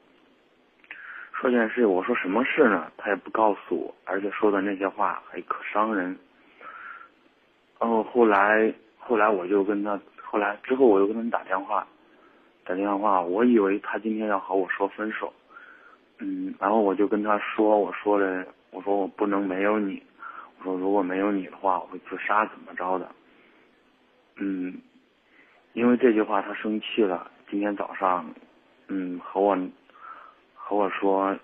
说件事，我说什么事呢？他也不告诉我，而且说的那些话还可伤人。然后后来，后来我就跟他，后来之后我又跟他打电话，打电话，我以为他今天要和我说分手，嗯，然后我就跟他说，我说了，我说我不能没有你，我说如果没有你的话，我会自杀怎么着的，嗯，因为这句话他生气了，今天早上，嗯，和我。和我说，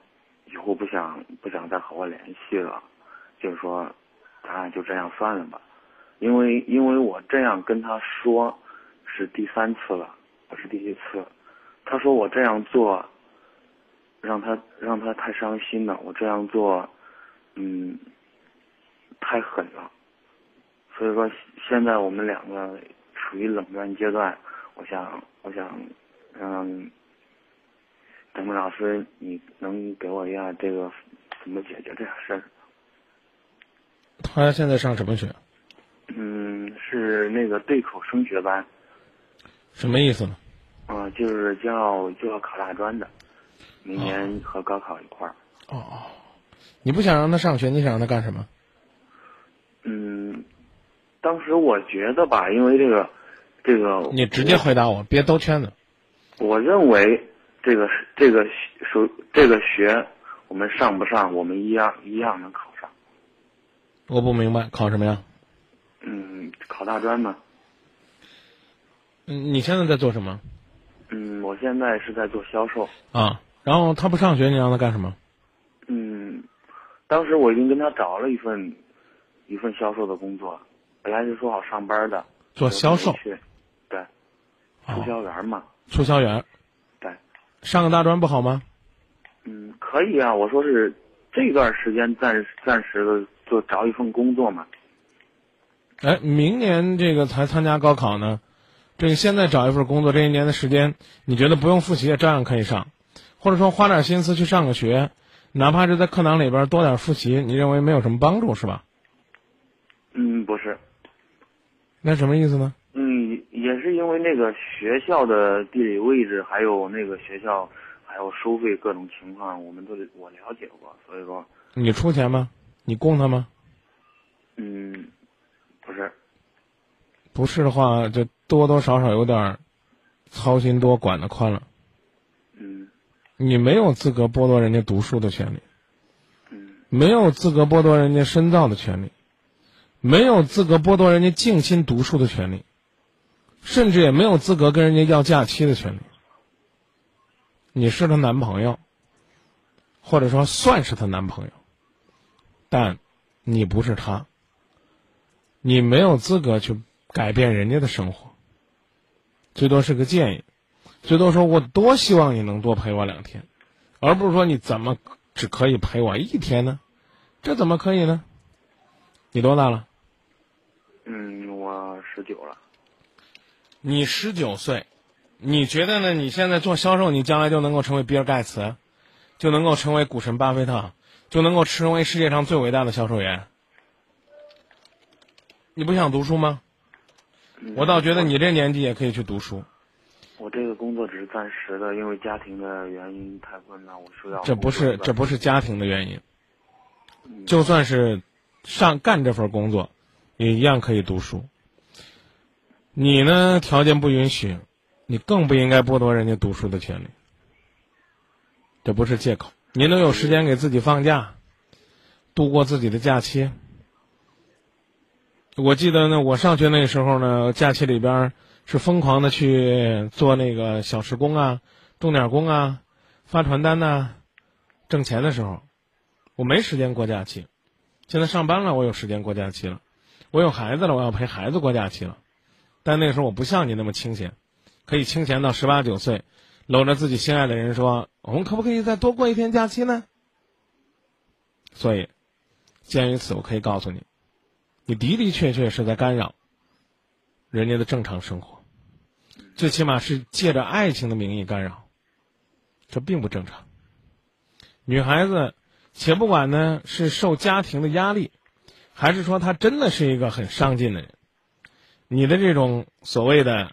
以后不想不想再和我联系了，就是说，咱俩就这样算了吧。因为因为我这样跟他说，是第三次了，不是第一次。他说我这样做，让他让他太伤心了。我这样做，嗯，太狠了。所以说，现在我们两个处于冷战阶段。我想，我想嗯。张明老师，你能给我一下这个怎么解决这个事儿？他现在上什么学？嗯，是那个对口升学班。什么意思呢？啊，就是就要就要考大专的，明年和高考一块儿。哦哦，你不想让他上学，你想让他干什么？嗯，当时我觉得吧，因为这个这个，你直接回答我，别兜圈子。我认为。这个是这个学这个学，我们上不上，我们一样一样能考上。我不明白，考什么呀？嗯，考大专嘛。嗯，你现在在做什么？嗯，我现在是在做销售。啊，然后他不上学，你让他干什么？嗯，当时我已经跟他找了一份一份销售的工作，本来是说好上班的。做销售。对。促销员嘛。促销员。上个大专不好吗？嗯，可以啊。我说是这段时间暂暂时的就找一份工作嘛。哎，明年这个才参加高考呢，这个现在找一份工作，这一年的时间，你觉得不用复习也照样可以上，或者说花点心思去上个学，哪怕是在课堂里边多点复习，你认为没有什么帮助是吧？嗯，不是。那什么意思呢？那个学校的地理位置，还有那个学校，还有收费各种情况，我们都我了解过，所以说。你出钱吗？你供他吗？嗯，不是。不是的话，就多多少少有点操心多，管得宽了。嗯你没有资格剥夺人家读书的权利，嗯没有资格剥夺人家深造的权利，没有资格剥夺人家静心读书的权利，甚至也没有资格跟人家要假期的权利。你是她男朋友，或者说算是她男朋友，但你不是他，你没有资格去改变人家的生活，最多是个建议。最多说，我多希望你能多陪我两天，而不是说你怎么只可以陪我一天呢？这怎么可以呢？你多大了？嗯，我十九了。你十九岁，你觉得呢？你现在做销售，你将来就能够成为比尔盖茨，就能够成为股神巴菲特，就能够成为世界上最伟大的销售员？你不想读书吗？嗯我倒觉得你这年纪也可以去读书。我这个工作只是暂时的，因为家庭的原因太困难，我需要。这不是这不是家庭的原因，嗯就算是上干这份工作，也一样可以读书。你呢，条件不允许，你更不应该剥夺人家读书的权利。这不是借口。你能有时间给自己放假，度过自己的假期。我记得呢，我上学那时候呢，假期里边是疯狂的去做那个小时工啊、钟点工啊、发传单呐、挣钱的时候，我没时间过假期。现在上班了，我有时间过假期了。我有孩子了，我要陪孩子过假期了。但那个时候我不像你那么清闲，可以清闲到十八九岁，搂着自己心爱的人说：“我们可不可以再多过一天假期呢？”所以，鉴于此，我可以告诉你，你的的确确是在干扰人家的正常生活，最起码是借着爱情的名义干扰，这并不正常。女孩子，且不管呢是受家庭的压力，还是说她真的是一个很上进的人，你的这种所谓的，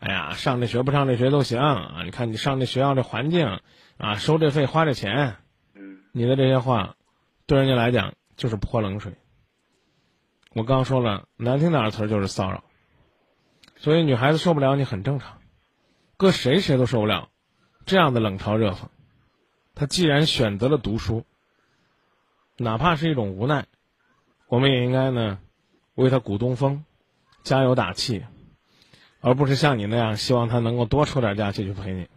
哎呀，上这学不上这学都行啊！你看你上这学校这环境啊，收这费花这钱，嗯你的这些话，对人家来讲就是泼冷水。我刚说了，难听点儿的词儿就是骚扰，所以女孩子受不了你很正常，搁谁谁都受不了这样的冷嘲热讽。她既然选择了读书，哪怕是一种无奈，我们也应该呢为她鼓东风，加油打气，而不是像你那样希望他能够多抽点假期去陪你。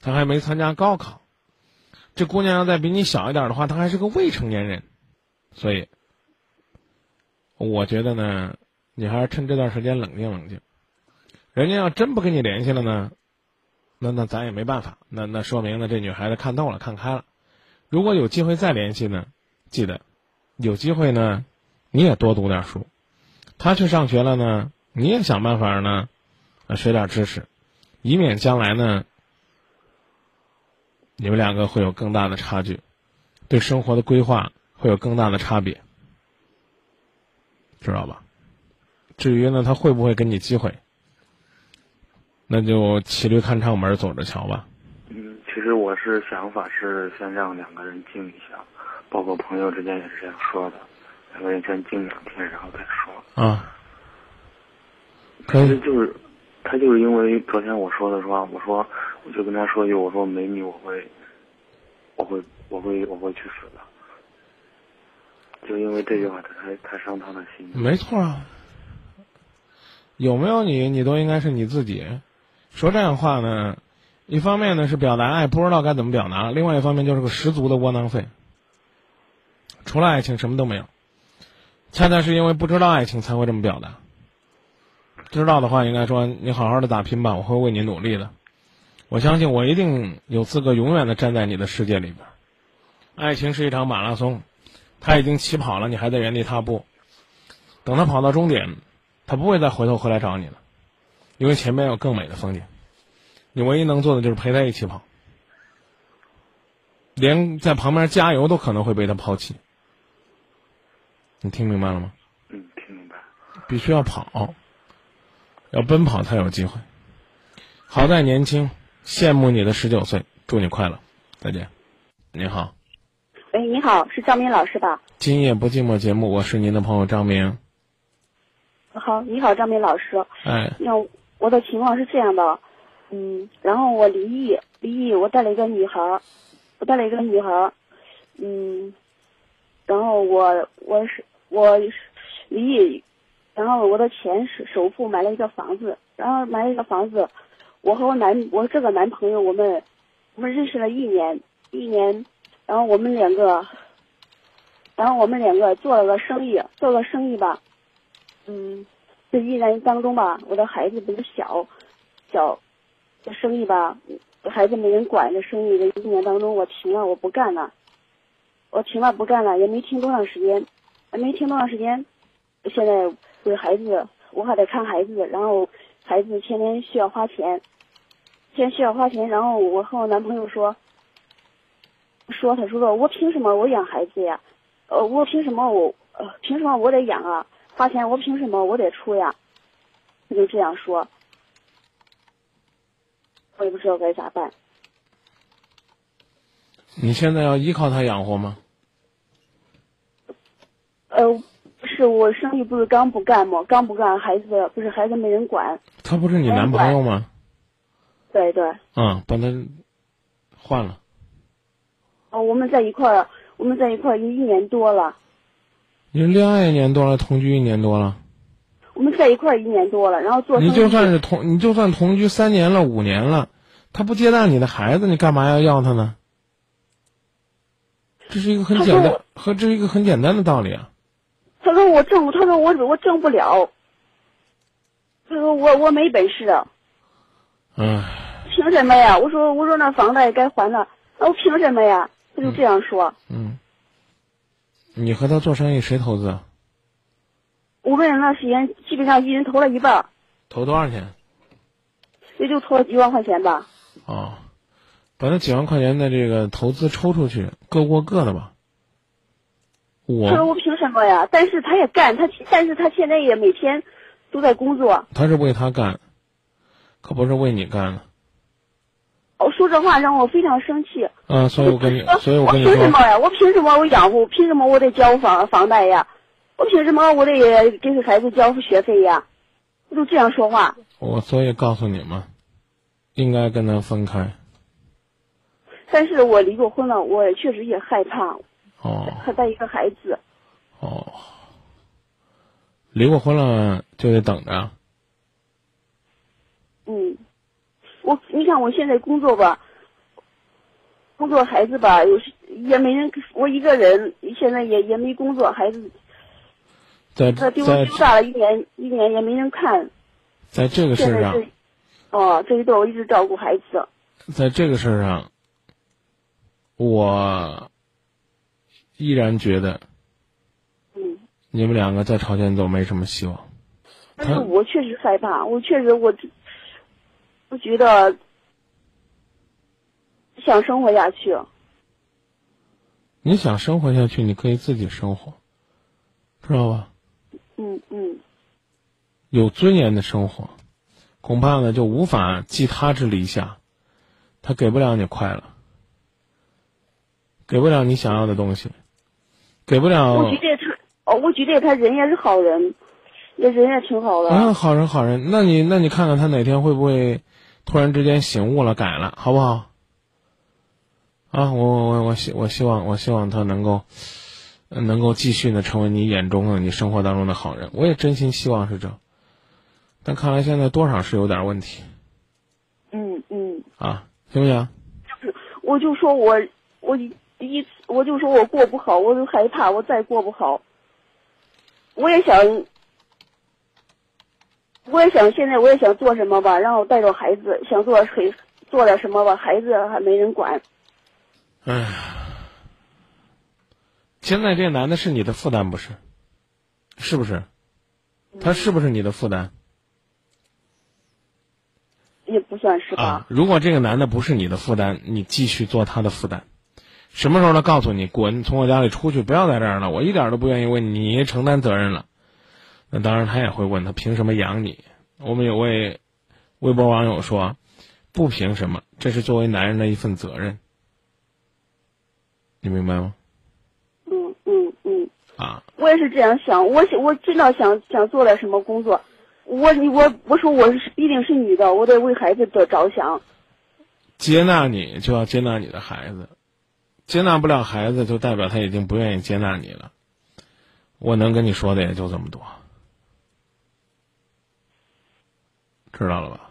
他还没参加高考，这姑娘要再比你小一点的话，她还是个未成年人，所以，我觉得呢，你还是趁这段时间冷静冷静。人家要真不跟你联系了呢，那那咱也没办法，那那说明呢这女孩子看透了看开了。如果有机会再联系呢，记得有机会呢，你也多读点书。他去上学了呢，你也想办法呢，啊学点知识，以免将来呢。你们两个会有更大的差距，对生活的规划会有更大的差别，知道吧？至于呢，他会不会给你机会，那就骑驴看唱门，走着瞧吧。嗯，其实我是想法是先让两个人静一下，包括朋友之间也是这样说的，两个人先静两天，然后再说。啊，可以，就是，他就是因为昨天我说的话，我说我就跟他说一句，我说没你我会，我会我会我会去死的。就因为这句话，他才才伤他的心。没错啊。有没有你，你都应该是你自己。说这样话呢，一方面呢是表达爱，不知道该怎么表达；另外一方面就是个十足的窝囊废。除了爱情，什么都没有。恰恰是因为不知道爱情，才会这么表达。知道的话，应该说你好好的打拼吧，我会为你努力的。我相信我一定有资格永远的站在你的世界里边。爱情是一场马拉松，他已经起跑了，你还在原地踏步。等他跑到终点，他不会再回头回来找你了，因为前面有更美的风景。你唯一能做的就是陪他一起跑，连在旁边加油都可能会被他抛弃。你听明白了吗？嗯，听明白。必须要跑，要奔跑才有机会。好在年轻，羡慕你的十九岁，祝你快乐，再见。你好，喂，你好，是张明老师吧？今夜不寂寞节目，我是您的朋友张明。好，你好，张明老师。哎，那我的情况是这样的，嗯，然后我离异，离异，我带了一个女孩儿，我带了一个女孩儿，嗯，然后我我是我离异，然后我的钱是首付买了一个房子，然后买了一个房子，我和我男我这个男朋友我们我们认识了一年一年，然后我们两个，然后我们两个做了个生意，做了生意吧，嗯，这一年当中吧，我的孩子比较小，小。这生意吧，孩子没人管。这生意这一年当中，我停了，我不干了。我停了，不干了，也没停多长时间，没听多长时间。现在为孩子，我还得看孩子，然后孩子天天需要花钱，天天需要花钱。然后我和我男朋友说，说他说说我凭什么我养孩子呀？呃，我凭什么我呃凭什么我得养啊？花钱我凭什么我得出呀？他就这样说。我也不知道该咋办。你现在要依靠他养活吗？呃，不是我生意不是刚不干吗？刚不干，孩子不是孩子没人管。他不是你男朋友吗？对对。嗯，把他换了。哦，我们在一块儿，我们在一块儿有一年多了。你恋爱一年多了，同居一年多了。我们在一块儿一年多了，然后做。你就算是同，你就算同居三年了、五年了，他不接纳你的孩子，你干嘛要要他呢？这是一个很简单，和这是一个很简单的道理啊。他说我挣，他说我我挣不了。他说我我没本事。嗯。凭什么呀？我说我说那房贷该还了，那我凭什么呀？他就这样说。嗯。你和他做生意谁投资？我们那时间基本上一人投了一半。投多少钱？也就投了几万块钱吧。哦，把那几万块钱的这个投资抽出去，各过各的吧。我他说我凭什么呀？但是他也干，他但是他现在也每天都在工作。他是为他干，可不是为你干的。哦，说这话让我非常生气。啊，所以我跟你，所以我跟你说，凭什么呀？我凭什么我养活？凭什么我得交房房贷呀？我凭什么我得给孩子交学费呀？我都这样说话。我所以告诉你们，应该跟他分开。但是我离过婚了，我确实也害怕。哦。还带一个孩子。哦。离过婚了就得等着。嗯，我你看我现在工作吧，工作孩子吧，有时也没人，我一个人现在也也没工作，孩子。在在丢大了一年，一年也没人看。在这个事上，哦，这一段我一直照顾孩子。在这个事上，我依然觉得，嗯，你们两个再朝前走没什么希望。但是我确实害怕，我确实我，我觉得想生活下去。你想生活下去，你可以自己生活，知道吧？嗯嗯，有尊严的生活，恐怕呢就无法寄他之篱下，他给不了你快乐，给不了你想要的东西，给不了。我觉得他，哦，我觉得他人也是好人，也人也挺好的。嗯，好人好人，那你那你看看他哪天会不会突然之间醒悟了改了，好不好？啊，我我我我希我希望我希望他能够。能够继续呢，成为你眼中的、你生活当中的好人，我也真心希望是这。但看来现在多少是有点问题。嗯嗯。啊，行不行？就是，我就说我我第一次，我就说我过不好，我就害怕我再过不好。我也想，我也想现在我也想做什么吧，然后带着孩子，想做谁做点什么吧，孩子还没人管。唉。现在这个男的是你的负担不是？是不是？他是不是你的负担？也不算是吧。啊，如果这个男的不是你的负担，你继续做他的负担。什么时候他告诉你滚，从我家里出去，不要在这儿了，我一点都不愿意为你承担责任了。那当然，他也会问他凭什么养你？我们有位微博网友说，不凭什么，这是作为男人的一份责任。你明白吗？嗯嗯嗯啊，我也是这样想，我想我真的想想做点什么工作，我我我说我是毕竟是女的，我得为孩子着着想。接纳你就要接纳你的孩子，接纳不了孩子，就代表他已经不愿意接纳你了。我能跟你说的也就这么多，知道了吧？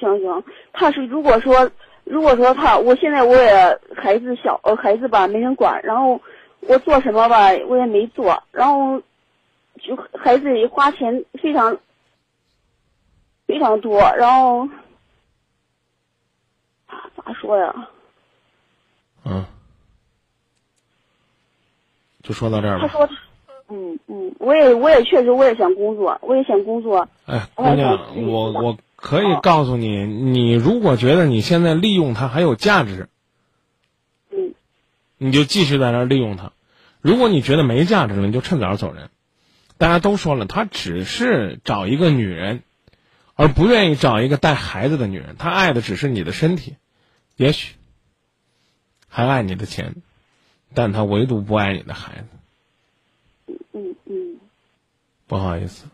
行行，他是如果说如果说他，我现在我也孩子小，呃孩子吧没人管，然后我做什么吧我也没做，然后就孩子花钱非常非常多，然后咋说呀？嗯，就说到这儿吧。他说他，嗯嗯，我也我也确实我也想工作，我也想工作。哎，姑娘，我我可以告诉你，你如果觉得你现在利用他还有价值，嗯，你就继续在那儿利用他；如果你觉得没价值了，你就趁早走人。大家都说了，他只是找一个女人，而不愿意找一个带孩子的女人。他爱的只是你的身体，也许还爱你的钱，但他唯独不爱你的孩子。嗯嗯不好意思，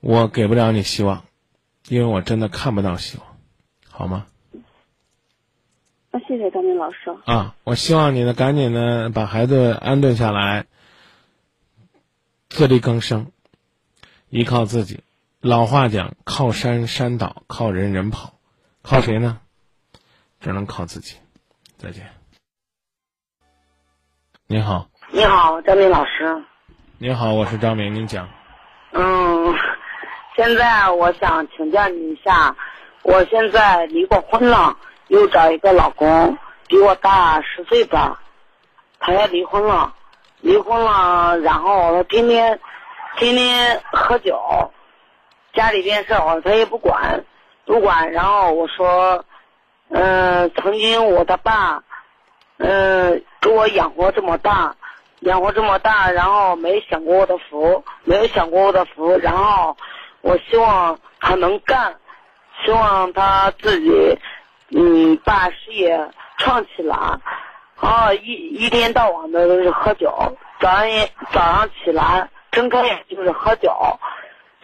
我给不了你希望，因为我真的看不到希望，好吗？那谢谢张明老师。啊，我希望你呢，赶紧呢把孩子安顿下来，自力更生，依靠自己。老话讲，靠山山倒，靠人人跑，靠谁呢？只能靠自己。再见。你好，你好，张明老师。你好，我是张明，您讲。嗯，现在我想请教你一下，我现在离过婚了，又找一个老公，比我大十岁吧，他要离婚了，离婚了，然后他天天天天喝酒，家里边事儿他也不管，不管。然后我说，嗯、曾经我的爸，嗯、给我养活这么大。养活这么大，然后没享过我的福，没有享过我的福，然后我希望他能干，希望他自己嗯把事业创起来，啊一一天到晚的都是喝酒，早上也早上起来睁开眼就是喝酒，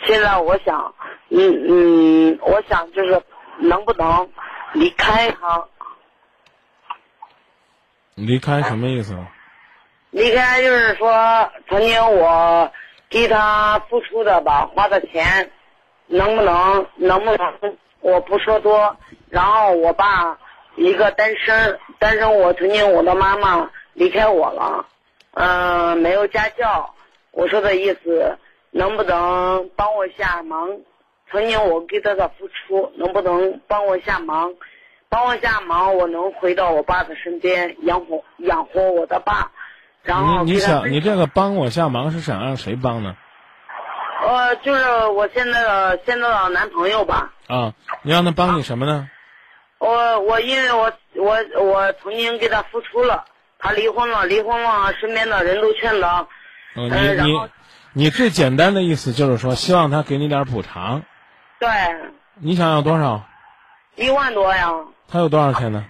现在我想嗯嗯，我想就是能不能离开他，离开什么意思？离开就是说，曾经我给他付出的吧，花的钱，能不能能不能我不说多，然后我爸一个单身，单身我曾经我的妈妈离开我了，嗯、没有家教，我说的意思，能不能帮我下忙？曾经我给他的付出，能不能帮我下忙？帮我下忙，我能回到我爸的身边，养活养活我的爸。然后你想你这个帮我下忙是想让谁帮呢？呃，就是我现在的现在的男朋友吧。啊，你让他帮你什么呢？我我因为我我我曾经给他付出了，他离婚了，离婚了，身边的人都劝他，嗯，呃你你你最简单的意思就是说，希望他给你点补偿。对，你想要多少？一万多呀，他有多少钱呢？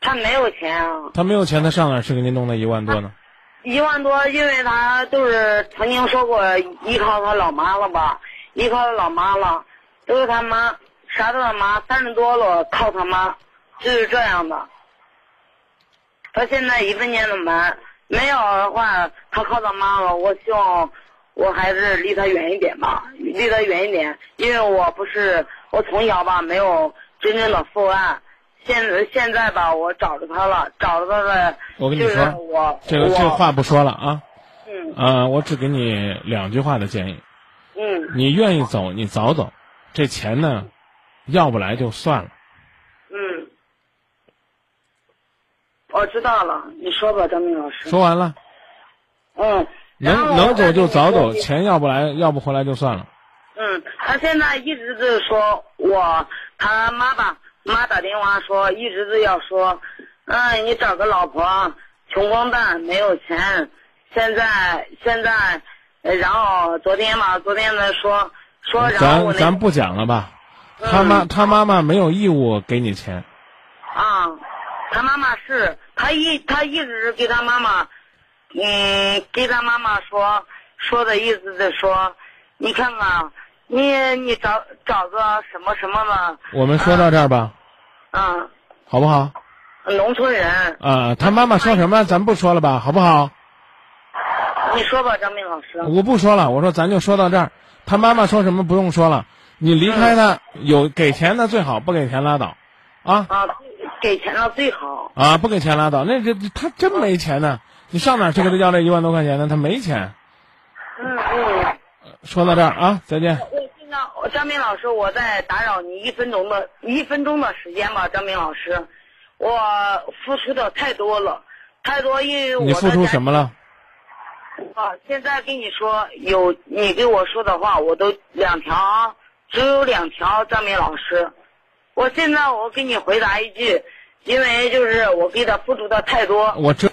他没有钱啊，他没有钱，他上哪儿去给你弄那一万多呢？一万多，因为他都是曾经说过依靠他老妈了吧，依靠他老妈了，都是他妈，啥都他妈，三十多了靠他妈，就是这样的。他现在一分钱都没，没有的话，他靠他妈了。我希望我还是离他远一点吧，离他远一点，因为我不是我从小吧没有真正的父爱，现现在吧我找着他了，找着他了我跟你说，我这个这个话不说了啊。嗯啊，我只给你两句话的建议：嗯你愿意走，你早走。这钱呢，要不来就算了。嗯，我知道了，你说吧，张明老师。说完了，嗯，能能走就早走，钱要不来，要不回来就算了。嗯，他现在一直是说我他妈吧，妈打电话说，一直都要说，嗯，你找个老婆，穷光蛋，没有钱。现在现在，呃然后昨天吧，昨天呢说说，然后那咱咱不讲了吧？嗯他妈他妈妈没有义务给你钱。啊，他妈妈是，他一他一直是给他妈妈，嗯，给他妈妈说说的意思是说，你看看，你你找找个什么什么嘛，我们说到这儿吧，嗯，好不好？农村人，啊，他妈妈说什么，咱不说了吧，好不好？你说吧，张明老师。我不说了，我说咱就说到这儿。他妈妈说什么不用说了，你离开他有给钱的最好，不给钱拉倒，啊啊，给钱了最好。啊，不给钱拉倒。那这他真没钱呢，你上哪去给他要这一万多块钱呢？他没钱。嗯嗯。说到这儿啊，再见。我现在张明老师，我再打扰你一分钟的一分钟的时间吧，张明老师，我付出的太多了，太多，因为我你付出什么了？啊，现在跟你说有你给我说的话，我都两条啊，只有两条，张明老师，我现在我给你回答一句，因为就是我给他付出的太多。我这。